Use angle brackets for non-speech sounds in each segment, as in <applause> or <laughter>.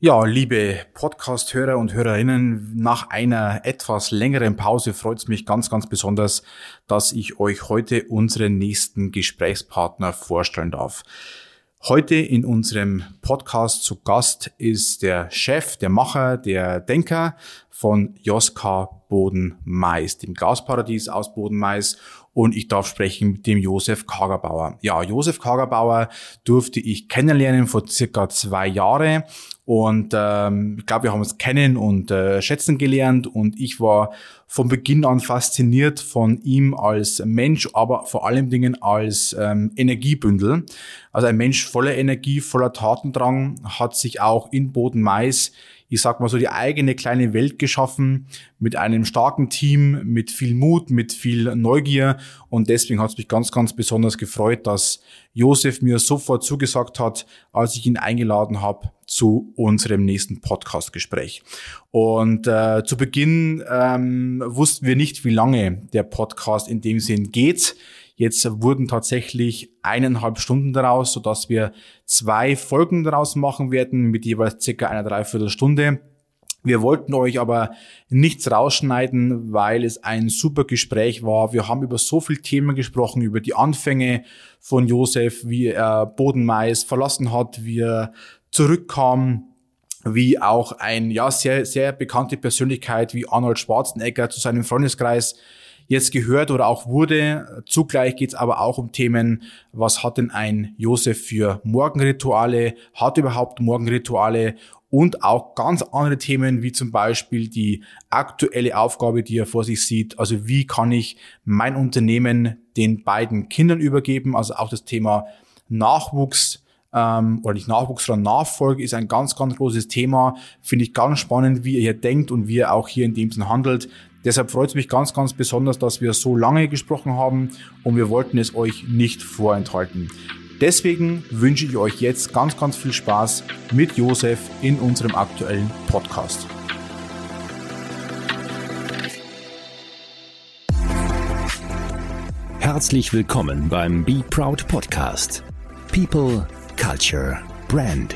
Ja, liebe Podcast-Hörer und Hörerinnen, nach einer etwas längeren Pause freut es mich ganz, ganz besonders, dass ich euch heute unseren nächsten Gesprächspartner vorstellen darf. Heute in unserem Podcast zu Gast ist der Chef, der Macher, der Denker von Joska Boden-Mais, dem Gasparadies aus Boden-Mais und ich darf sprechen mit dem Josef Kagerbauer. Ja, Josef Kagerbauer durfte ich kennenlernen vor circa zwei Jahren und ähm, ich glaube, wir haben uns kennen und äh, schätzen gelernt und ich war von Beginn an fasziniert von ihm als Mensch, aber vor allem Dingen als ähm, Energiebündel. Also ein Mensch voller Energie, voller Tatendrang, hat sich auch in Boden Mais ich sag mal so, die eigene kleine Welt geschaffen mit einem starken Team, mit viel Mut, mit viel Neugier. Und deswegen hat es mich ganz, ganz besonders gefreut, dass Josef mir sofort zugesagt hat, als ich ihn eingeladen habe zu unserem nächsten Podcast-Gespräch. Und äh, zu Beginn ähm, wussten wir nicht, wie lange der Podcast in dem Sinn geht. Jetzt wurden tatsächlich eineinhalb Stunden daraus, sodass wir zwei Folgen daraus machen werden mit jeweils circa einer Dreiviertelstunde. Wir wollten euch aber nichts rausschneiden, weil es ein super Gespräch war. Wir haben über so viele Themen gesprochen, über die Anfänge von Josef, wie er Bodenmais verlassen hat, wie er zurückkam, wie auch ein ja sehr sehr bekannte Persönlichkeit wie Arnold Schwarzenegger zu seinem Freundeskreis jetzt gehört oder auch wurde. Zugleich geht es aber auch um Themen, was hat denn ein Josef für Morgenrituale, hat überhaupt Morgenrituale und auch ganz andere Themen wie zum Beispiel die aktuelle Aufgabe, die er vor sich sieht. Also wie kann ich mein Unternehmen den beiden Kindern übergeben? Also auch das Thema Nachwuchs ähm, oder nicht Nachwuchs, sondern Nachfolge ist ein ganz, ganz großes Thema. Finde ich ganz spannend, wie ihr hier denkt und wie ihr auch hier in dem Sinn handelt. Deshalb freut es mich ganz, ganz besonders, dass wir so lange gesprochen haben und wir wollten es euch nicht vorenthalten. Deswegen wünsche ich euch jetzt ganz, ganz viel Spaß mit Josef in unserem aktuellen Podcast. Herzlich willkommen beim Be Proud Podcast. People, Culture, Brand.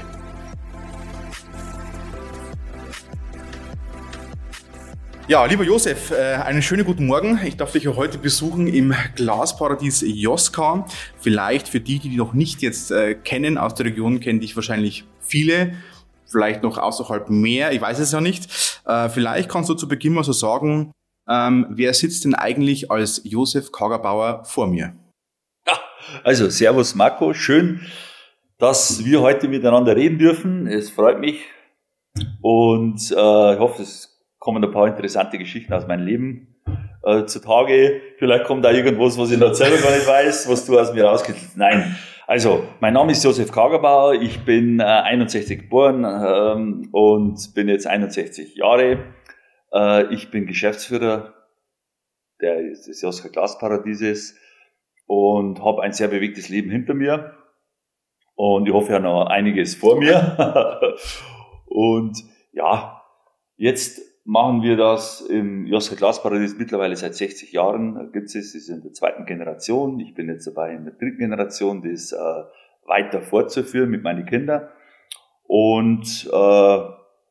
Ja, lieber Josef, äh, einen schönen guten Morgen. Ich darf dich heute besuchen im Glasparadies Joska. Vielleicht für die, die dich noch nicht jetzt äh, kennen, aus der Region kennen dich wahrscheinlich viele, vielleicht noch außerhalb mehr, ich weiß es ja nicht. Äh, vielleicht kannst du zu Beginn mal so sagen, ähm, wer sitzt denn eigentlich als Josef Kagerbauer vor mir? Ja, also Servus Marco, schön, dass wir heute miteinander reden dürfen. Es freut mich und äh, ich hoffe, es kommen ein paar interessante Geschichten aus meinem Leben äh, zutage. Vielleicht kommt da irgendwas, was ich noch selber gar nicht weiß, was du aus mir rauskitzelst. Nein. Also, mein Name ist Josef Kagerbauer, ich bin äh, 61 geboren ähm, und bin jetzt 61 Jahre. Äh, ich bin Geschäftsführer des Joska Glasparadieses und habe ein sehr bewegtes Leben hinter mir. Und ich hoffe ja noch einiges vor mir. <laughs> und ja, jetzt machen wir das im Joska Glasparadies mittlerweile seit 60 Jahren. Gibt es es, ist in der zweiten Generation. Ich bin jetzt dabei in der dritten Generation, das äh, weiter fortzuführen mit meinen Kindern. Und äh,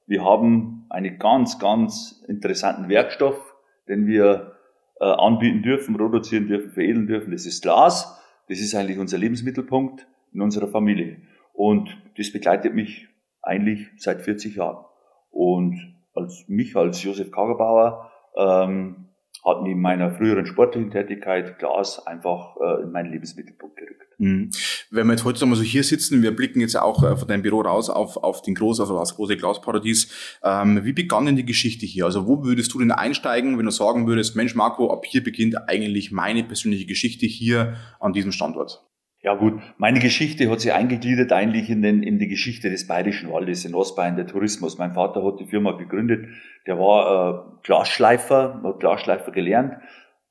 wir haben einen ganz, ganz interessanten Werkstoff, den wir äh, anbieten dürfen, produzieren dürfen, veredeln dürfen. Das ist Glas. Das ist eigentlich unser Lebensmittelpunkt in unserer Familie. Und das begleitet mich eigentlich seit 40 Jahren. Und als mich als Josef Kagerbauer ähm, hat neben meiner früheren sportlichen Tätigkeit Glas einfach äh, in meinen Lebensmittelpunkt gerückt. Mhm. Wenn wir jetzt heute mal so hier sitzen, wir blicken jetzt auch äh, von deinem Büro raus auf, auf den Groß, auf das große Glasparadies. Ähm, wie begann denn die Geschichte hier? Also wo würdest du denn einsteigen, wenn du sagen würdest, Mensch Marco, ab hier beginnt eigentlich meine persönliche Geschichte hier an diesem Standort? Ja gut, meine Geschichte hat sich eingegliedert eigentlich in, den, in die Geschichte des Bayerischen Waldes in Ostbayern, der Tourismus. Mein Vater hat die Firma gegründet, der war äh, Glasschleifer, hat Glasschleifer gelernt.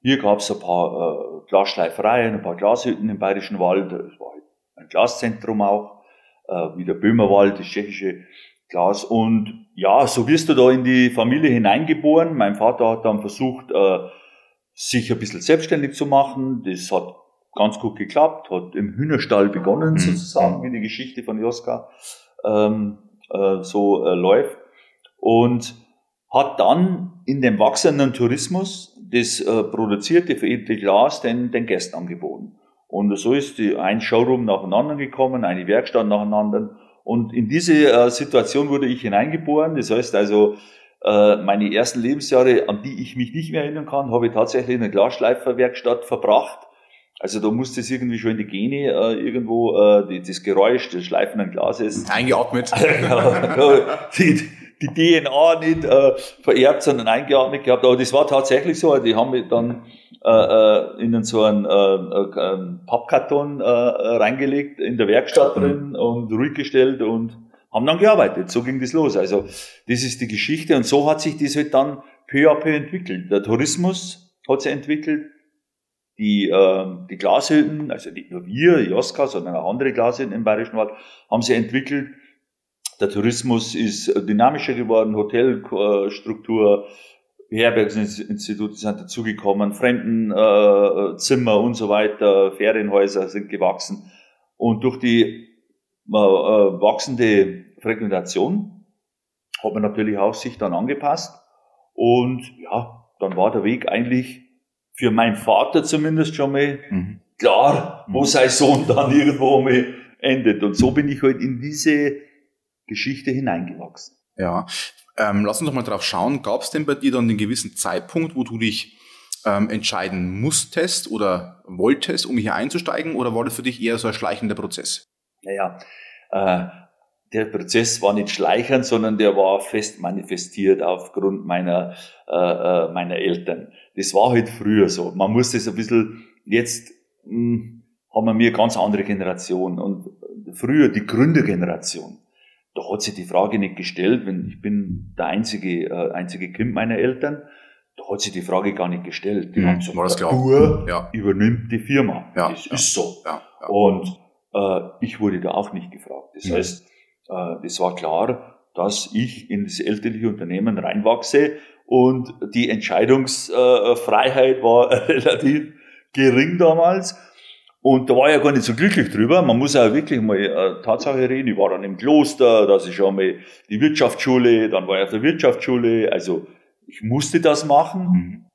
Hier gab es ein paar äh, Glasschleifereien, ein paar Glashütten im Bayerischen Wald. Es war halt ein Glaszentrum auch, äh, wie der Böhmerwald, das tschechische Glas. Und ja, so wirst du da in die Familie hineingeboren. Mein Vater hat dann versucht, äh, sich ein bisschen selbstständig zu machen. Das hat ganz gut geklappt, hat im Hühnerstall begonnen, mhm. sozusagen, wie die Geschichte von Joska. Ähm, äh, so äh, läuft. Und hat dann in dem wachsenden Tourismus das äh, produzierte veredelte Glas den, den Gästen angeboten. Und so ist die, ein Showroom nacheinander gekommen, eine Werkstatt nacheinander. Und in diese äh, Situation wurde ich hineingeboren. Das heißt also, äh, meine ersten Lebensjahre, an die ich mich nicht mehr erinnern kann, habe ich tatsächlich in einer Glasschleiferwerkstatt verbracht. Also da musste es irgendwie schon in die Gene äh, irgendwo äh, die, das Geräusch des schleifenden Glases eingeatmet. <laughs> die, die DNA nicht äh, vererbt, sondern eingeatmet gehabt. Aber das war tatsächlich so. Die haben mich dann äh, äh in so einen, äh, äh, Pappkarton äh, reingelegt in der Werkstatt mhm. drin und ruhig gestellt und haben dann gearbeitet. So ging das los. Also das ist die Geschichte und so hat sich das halt dann peu à peu entwickelt. Der Tourismus hat sich entwickelt, die, äh, die Glashütten, also nicht nur wir, Joska, sondern auch andere Glashütten im Bayerischen Wald, haben sich entwickelt. Der Tourismus ist dynamischer geworden, Hotelstruktur, Herbergsinstitute sind dazugekommen, Fremdenzimmer äh, und so weiter, Ferienhäuser sind gewachsen. Und durch die äh, wachsende Frequentation hat man natürlich auch sich dann angepasst. Und ja, dann war der Weg eigentlich für meinen Vater zumindest schon mal mhm. klar, wo mhm. sein Sohn dann <laughs> irgendwo mal endet. Und so bin ich halt in diese Geschichte hineingewachsen. Ja, ähm, lass uns doch mal drauf schauen. Gab es denn bei dir dann einen gewissen Zeitpunkt, wo du dich ähm, entscheiden musstest oder wolltest, um hier einzusteigen, oder war das für dich eher so ein schleichender Prozess? Naja, äh, der Prozess war nicht schleichend, sondern der war fest manifestiert aufgrund meiner, äh, äh, meiner Eltern. Das war halt früher so. Man muss das ein bisschen, jetzt mh, hm, haben wir eine ganz andere Generation und früher die Gründergeneration. Da hat sich die Frage nicht gestellt, wenn ich bin der einzige, äh, einzige Kind meiner Eltern, da hat sich die Frage gar nicht gestellt. Die mhm, haben gesagt, war das klar? Ja. übernimmt die Firma. Ja, das ja, ist so. Ja, ja. Und äh, ich wurde da auch nicht gefragt. Das mhm. heißt, äh, das war klar, dass ich in das elterliche Unternehmen reinwachse und die Entscheidungsfreiheit war <laughs> relativ gering damals. Und da war ich ja gar nicht so glücklich drüber. Man muss ja wirklich mal äh, Tatsache reden. Ich war dann im Kloster, da ist schon mal die Wirtschaftsschule, dann war ich auf der Wirtschaftsschule. Also ich musste das machen. Mhm.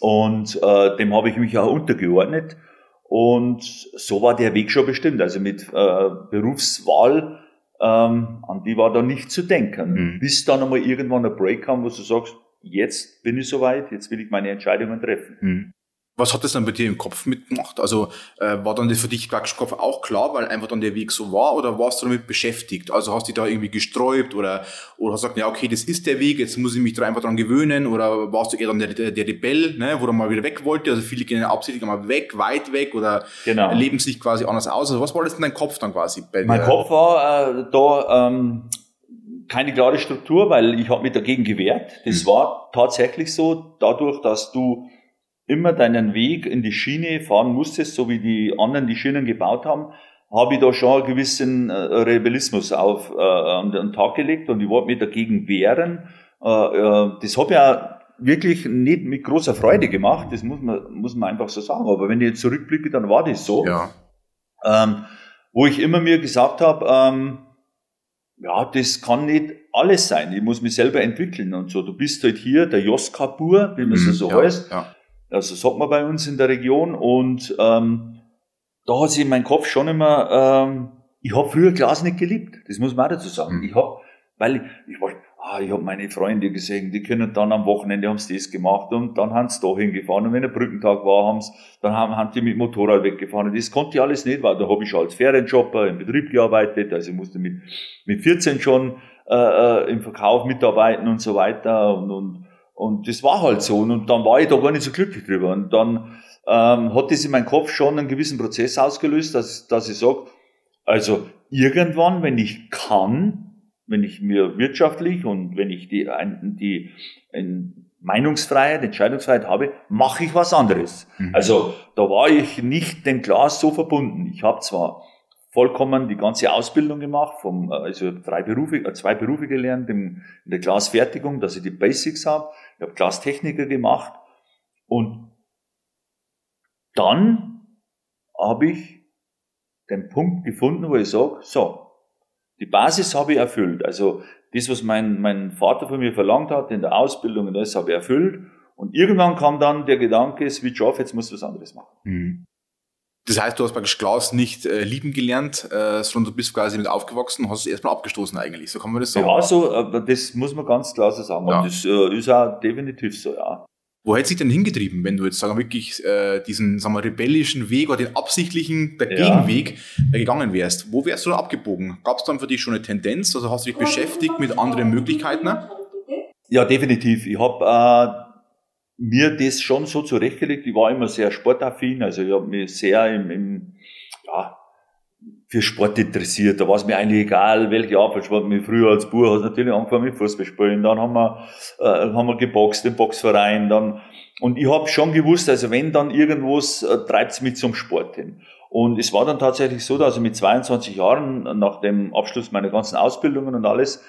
Und äh, dem habe ich mich auch untergeordnet. Und so war der Weg schon bestimmt. Also mit äh, Berufswahl, ähm, an die war da nicht zu denken. Mhm. Bis dann einmal irgendwann ein Break kam, wo du sagst, jetzt bin ich soweit, jetzt will ich meine Entscheidungen treffen. Mhm. Was hat das dann bei dir im Kopf mitgemacht? Also äh, war dann das für dich praktisch Kopf auch klar, weil einfach dann der Weg so war oder warst du damit beschäftigt? Also hast du dich da irgendwie gesträubt oder, oder hast du gesagt, ja okay, das ist der Weg, jetzt muss ich mich da einfach dran gewöhnen oder warst du eher dann der, der, der Rebell, ne, wo du mal wieder weg wollte? Also viele gehen absichtlich mal weg, weit weg oder genau. leben sich quasi anders aus. Also was war das in deinem Kopf dann quasi? Bei mein Kopf war äh, da ähm, keine klare Struktur, weil ich habe mich dagegen gewehrt. Das hm. war tatsächlich so, dadurch, dass du immer deinen Weg in die Schiene fahren musstest, so wie die anderen die Schienen gebaut haben, habe ich da schon einen gewissen äh, Rebellismus auf, äh, an den Tag gelegt und ich wollte mich dagegen wehren. Äh, äh, das habe ich auch wirklich nicht mit großer Freude gemacht, das muss man, muss man einfach so sagen. Aber wenn ich jetzt zurückblicke, dann war das so. Ja. Ähm, wo ich immer mir gesagt habe, ähm, ja, das kann nicht alles sein. Ich muss mich selber entwickeln und so. Du bist halt hier der Joskapur, wie man es mhm, so ja, heißt. Ja. Also sagt man bei uns in der Region. Und ähm, da hat sich in meinem Kopf schon immer, ähm, ich habe früher Glas nicht geliebt. Das muss man auch dazu sagen. Mhm. Ich habe, weil ich, ich war, ah, ich habe meine Freunde gesehen, die können dann am Wochenende haben sie das gemacht und dann haben sie da hingefahren und wenn der Brückentag war, haben sie, dann haben, haben die mit Motorrad weggefahren das konnte ich alles nicht, weil da habe ich schon als Ferienjobber im Betrieb gearbeitet, also ich musste mit, mit 14 schon äh, äh, im Verkauf mitarbeiten und so weiter und, und und das war halt so. Und dann war ich da gar nicht so glücklich drüber. Und dann ähm, hat das in meinem Kopf schon einen gewissen Prozess ausgelöst, dass, dass ich sage, also irgendwann, wenn ich kann, wenn ich mir wirtschaftlich und wenn ich die, die, die Meinungsfreiheit, Entscheidungsfreiheit habe, mache ich was anderes. Mhm. Also da war ich nicht dem Glas so verbunden. Ich habe zwar vollkommen die ganze Ausbildung gemacht, vom, also drei Berufe, äh, zwei Berufe gelernt in der Glasfertigung, dass ich die Basics habe. Ich habe Glastechniker gemacht und dann habe ich den Punkt gefunden, wo ich sage, so, Die Basis habe ich erfüllt. Also das, was mein, mein Vater von mir verlangt hat in der Ausbildung und das habe ich erfüllt. Und irgendwann kam dann der Gedanke, switch off, jetzt musst du was anderes machen. Mhm. Das heißt, du hast praktisch Glas nicht äh, lieben gelernt, äh, sondern du bist quasi mit aufgewachsen und hast es erstmal abgestoßen eigentlich. So kann man das sagen. Ja, so, äh, das muss man ganz klar so sagen. Ja. Das äh, ist auch definitiv so, ja. Wo hätte sich denn hingetrieben, wenn du jetzt sagen wir wirklich äh, diesen sagen wir, rebellischen Weg oder den absichtlichen Dagegenweg ja. gegangen wärst? Wo wärst du dann abgebogen? Gab es dann für dich schon eine Tendenz? Also hast du dich beschäftigt mit anderen Möglichkeiten? Ja, definitiv. Ich habe äh, mir das schon so zurechtgelegt. Ich war immer sehr sportaffin, also ich habe mich sehr im, im ja, für Sport interessiert. Da war es mir eigentlich egal, welche Art von Sport. Mich früher als Bub hat natürlich angefangen mit Fußball spielen. Dann haben wir, äh, haben wir geboxt im Boxverein. Dann, und ich habe schon gewusst, also wenn dann irgendwas, äh, treibt es mich zum Sport hin. Und es war dann tatsächlich so, dass ich mit 22 Jahren nach dem Abschluss meiner ganzen Ausbildungen und alles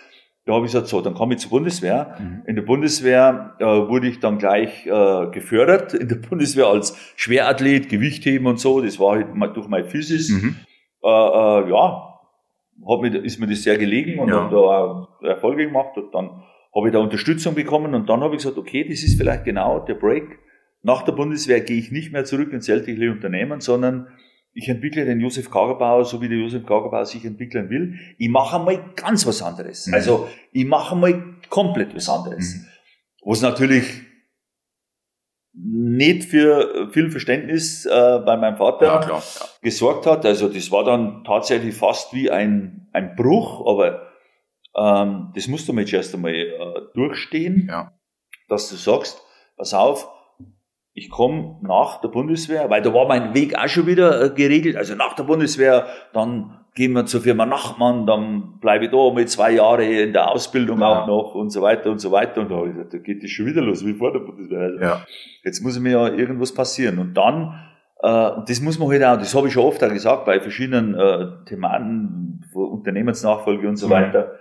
da habe ich gesagt, so, dann komme ich zur Bundeswehr. Mhm. In der Bundeswehr äh, wurde ich dann gleich äh, gefördert. In der Bundeswehr als Schwerathlet, Gewichtheben und so. Das war halt durch mein Physis. Mhm. Äh, äh, ja, hab mir, ist mir das sehr gelegen und ja. habe da auch Erfolge gemacht. Und dann habe ich da Unterstützung bekommen und dann habe ich gesagt, okay, das ist vielleicht genau der Break. Nach der Bundeswehr gehe ich nicht mehr zurück ins sämtliche Unternehmen, sondern ich entwickle den Josef Kagerbauer, so wie der Josef Kagerbauer sich entwickeln will. Ich mache einmal ganz was anderes. Mhm. Also ich mache einmal komplett was anderes. Mhm. Was natürlich nicht für viel Verständnis äh, bei meinem Vater ja, klar, ja. gesorgt hat. Also das war dann tatsächlich fast wie ein, ein Bruch, aber ähm, das musst du mir jetzt erst einmal äh, durchstehen, ja. dass du sagst, pass auf, ich komme nach der Bundeswehr, weil da war mein Weg auch schon wieder äh, geregelt. Also nach der Bundeswehr, dann gehen wir zur Firma Nachmann, dann bleibe ich da mit zwei Jahre in der Ausbildung ja. auch noch und so weiter und so weiter. Und da, habe ich gesagt, da geht es schon wieder los wie vor der Bundeswehr. Also ja. Jetzt muss mir ja irgendwas passieren. Und dann, äh, und das muss man halt auch, das habe ich schon oft auch gesagt, bei verschiedenen äh, Thematen, Unternehmensnachfolge und so mhm. weiter.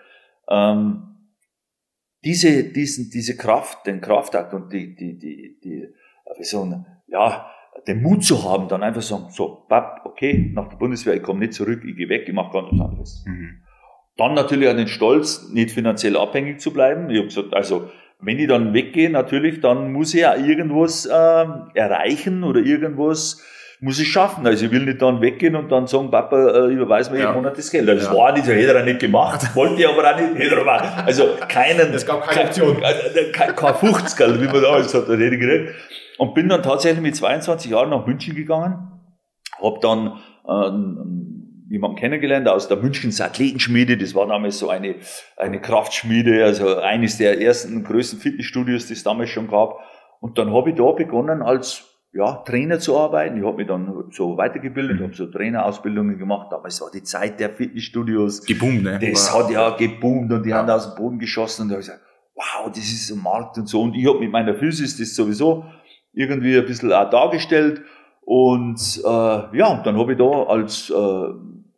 Ähm, diese, diesen, diese Kraft, den Kraftakt und die, die, die, die wie so ein, ja, den Mut zu haben, dann einfach sagen, so, Papp, okay, nach der Bundeswehr, ich komme nicht zurück, ich gehe weg, ich mache ganz was anderes. Mhm. Dann natürlich an den Stolz, nicht finanziell abhängig zu bleiben. Ich habe gesagt, also wenn ich dann weggehe, natürlich, dann muss ich ja irgendwas äh, erreichen oder irgendwas muss ich schaffen. Also ich will nicht dann weggehen und dann sagen, Papa, äh, überweis mir ja. jeden Monat das Geld. Das ja. war nicht, hätte er nicht gemacht, <laughs> wollte ich aber auch nicht, hätte er gemacht. Also keinen, es gab keine Option. Kein, kein, kein 50 wie man damals hat, hätte ich gekriegt. Und bin dann tatsächlich mit 22 Jahren nach München gegangen, habe dann äh, jemanden kennengelernt aus der München Athletenschmiede. Das war damals so eine, eine Kraftschmiede, also eines der ersten größten Fitnessstudios, die es damals schon gab. Und dann habe ich da begonnen als ja, Trainer zu arbeiten. Ich habe mich dann so weitergebildet, mhm. habe so Trainerausbildungen gemacht. Damals war die Zeit der Fitnessstudios. Geboomt, ne? Das hat ja geboomt und die ja. haben aus dem Boden geschossen und da habe ich gesagt, wow, das ist ein Markt und so. Und ich habe mit meiner Physis das sowieso irgendwie ein bisschen auch dargestellt. Und äh, ja, und dann habe ich da als, äh,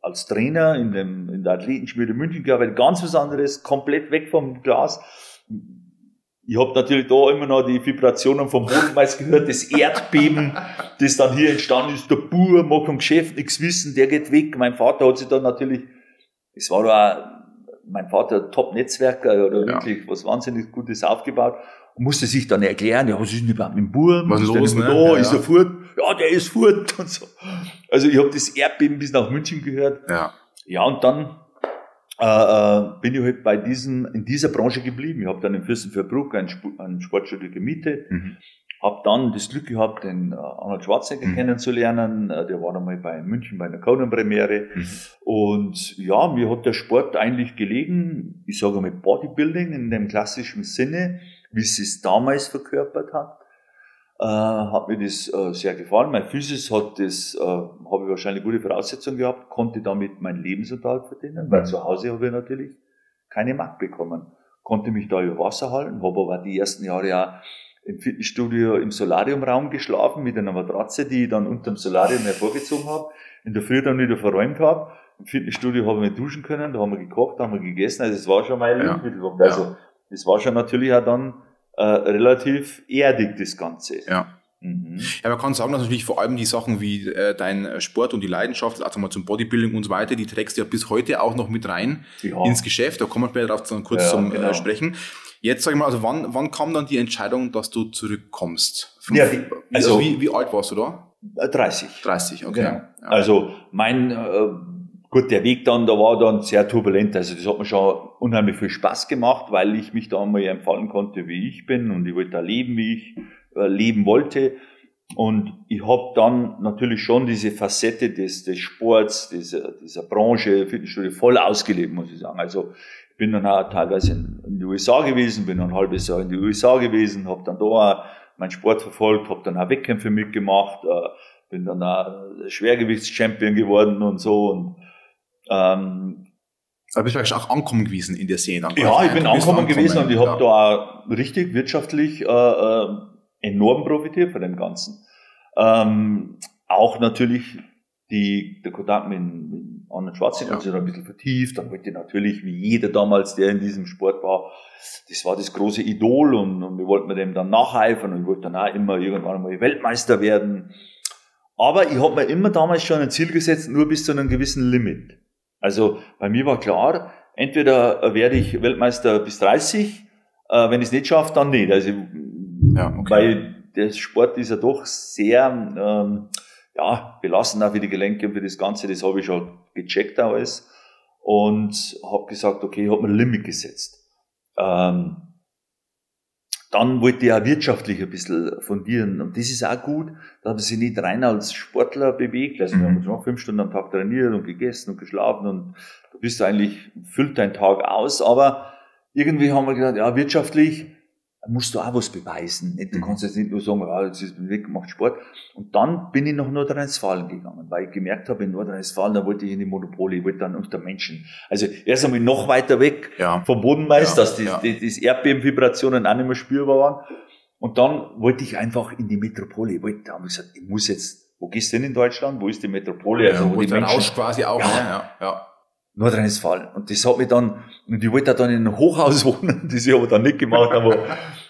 als Trainer in, dem, in der Athletenschmiede München gearbeitet, ganz was anderes, komplett weg vom Glas. Ich habe natürlich da immer noch die Vibrationen vom Bodenmeister gehört, das Erdbeben, <laughs> das dann hier entstanden ist. Der Bur macht vom Geschäft nichts wissen, der geht weg. Mein Vater hat sich dann natürlich, es war da mein Vater Top-Netzwerker oder ja. wirklich was wahnsinnig Gutes aufgebaut und musste sich dann erklären, ja, was ist denn überhaupt mit dem Burm? Was ist los, ne? Da? Ja, ist er fort? Ja, der ist fort <laughs> und so. Also ich habe das Erdbeben bis nach München gehört. Ja. Ja, und dann äh, äh bin ich halt bei diesen, in dieser Branche geblieben. Ich habe dann in Fürstenfeldbruck ein, ein Sportstudio gemietet, mhm. habe dann das Glück gehabt, den äh, Arnold Schwarzenegger mhm. kennenzulernen. Äh, der war einmal bei München bei einer Conan-Premiere. Mhm. Und ja, mir hat der Sport eigentlich gelegen. Ich sage mal Bodybuilding in dem klassischen Sinne wie sie es damals verkörpert hat. Äh, hat mir das äh, sehr gefallen. Mein Physis hat das, äh, habe ich wahrscheinlich gute Voraussetzungen gehabt, konnte damit meinen Lebensunterhalt verdienen, weil mhm. zu Hause habe ich natürlich keine Markt bekommen. Konnte mich da über Wasser halten, habe aber die ersten Jahre ja im Fitnessstudio im Solariumraum geschlafen mit einer Matratze, die ich dann unterm Solarium hervorgezogen habe, in der Früh dann wieder verräumt habe. Im Fitnessstudio haben wir duschen können, da haben wir gekocht, da haben wir gegessen, also es war schon mein ja. Also das war schon natürlich auch dann äh, relativ erdig, das Ganze. Ja. Mhm. Ja, man kann sagen, dass natürlich vor allem die Sachen wie äh, dein Sport und die Leidenschaft, also mal zum Bodybuilding und so weiter, die trägst du ja bis heute auch noch mit rein ja. ins Geschäft. Da kommen wir später darauf kurz ja, zum äh, genau. äh, Sprechen. Jetzt sag ich mal, also wann, wann kam dann die Entscheidung, dass du zurückkommst? Fünf, ja, die, also, also wie, wie alt warst du da? 30. Äh, 30, okay. Genau. Ja. Also mein äh, gut, der Weg dann, da war dann sehr turbulent. Also das hat mir schon unheimlich viel Spaß gemacht, weil ich mich da einmal empfallen konnte, wie ich bin und ich wollte da leben, wie ich äh, leben wollte. Und ich habe dann natürlich schon diese Facette des, des Sports, dieser, dieser Branche, Fitnessstudio voll ausgelebt, muss ich sagen. Also ich bin dann auch teilweise in, in die USA gewesen, bin ein halbes Jahr in die USA gewesen, habe dann da auch meinen Sport verfolgt, habe dann auch Wettkämpfe mitgemacht, äh, bin dann auch Schwergewichtschampion geworden und so. Und, ähm, aber bist du eigentlich auch ankommen gewesen in der Szene? Ja, ich bin ankommen gewesen und ich habe ja. da auch richtig wirtschaftlich äh, äh, enorm profitiert von dem Ganzen. Ähm, auch natürlich die, der Kontakt mit, mit Arnold Schwarzenegger ja. sich da ein bisschen vertieft. Dann wollte natürlich, wie jeder damals, der in diesem Sport war, das war das große Idol und, und wir wollten dem dann nacheifern und ich wollte dann auch immer irgendwann mal Weltmeister werden. Aber ich habe mir immer damals schon ein Ziel gesetzt, nur bis zu einem gewissen Limit. Also bei mir war klar, entweder werde ich Weltmeister bis 30, äh, wenn ich es nicht schaffe, dann nicht. Also ja, okay. Weil der Sport ist ja doch sehr ähm, ja, belastend auch für die Gelenke und für das Ganze. Das habe ich schon gecheckt alles und habe gesagt, okay, ich habe mir ein Limit gesetzt. Ähm, dann wollte ich auch wirtschaftlich ein bisschen fundieren. Und das ist auch gut. Da habe ich sich nicht rein als Sportler bewegt. Also mhm. wir haben schon fünf Stunden am Tag trainiert und gegessen und geschlafen und du bist eigentlich, füllt dein Tag aus. Aber irgendwie haben wir gedacht, ja, wirtschaftlich musst du auch was beweisen. Du mhm. kannst jetzt nicht nur sagen, ah, jetzt ist weg, macht Sport. Und dann bin ich nach Nordrhein-Westfalen gegangen, weil ich gemerkt habe, in Nordrhein-Westfalen, da wollte ich in die Monopole, ich wollte dann unter Menschen. Also erst einmal noch weiter weg ja. vom Bodenmeister, ja, dass die, ja. die, die Erdbebenvibrationen auch nicht mehr spürbar waren. Und dann wollte ich einfach in die Metropole. Ich wollte, da habe ich gesagt, ich muss jetzt, wo gehst du denn in Deutschland? Wo ist die Metropole? Also, wo, wo die Menschen, quasi auch. Ja, ja, ja. Nordrhein-Westfalen. Und das hat mich dann, und ich wollte dann in einem Hochhaus <laughs> wohnen, das ich aber dann nicht gemacht habe.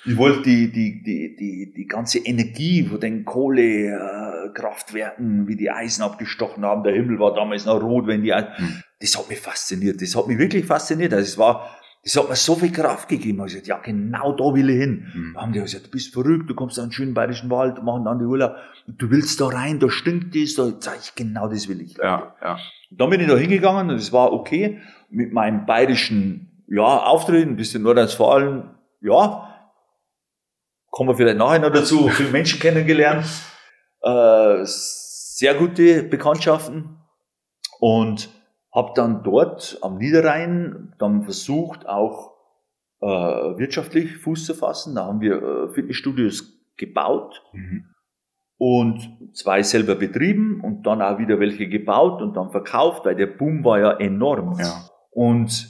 Ich wollte die, die, die, die, die ganze Energie von den Kohlekraftwerken, wie die Eisen abgestochen haben, der Himmel war damals noch rot, wenn die, hm. das hat mich fasziniert, das hat mich wirklich fasziniert. Also es war, das hat mir so viel Kraft gegeben. Ich gesagt, ja, genau da will ich hin. Mhm. Da haben die gesagt, du bist verrückt, du kommst an einen schönen bayerischen Wald, machen dann die Urlaub, du willst da rein, da stinkt das, da sag ich, genau das will ich. Ja, ja. Und dann bin ich da hingegangen und es war okay. Mit meinem bayerischen, ja, Auftreten, ein bisschen Nordrhein-Westfalen, ja, kommen wir vielleicht nachher noch dazu, <laughs> viele Menschen kennengelernt, äh, sehr gute Bekanntschaften und habe dann dort am Niederrhein dann versucht, auch äh, wirtschaftlich Fuß zu fassen. Da haben wir äh, Fitnessstudios gebaut mhm. und zwei selber betrieben und dann auch wieder welche gebaut und dann verkauft, weil der Boom war ja enorm. Ja. Und,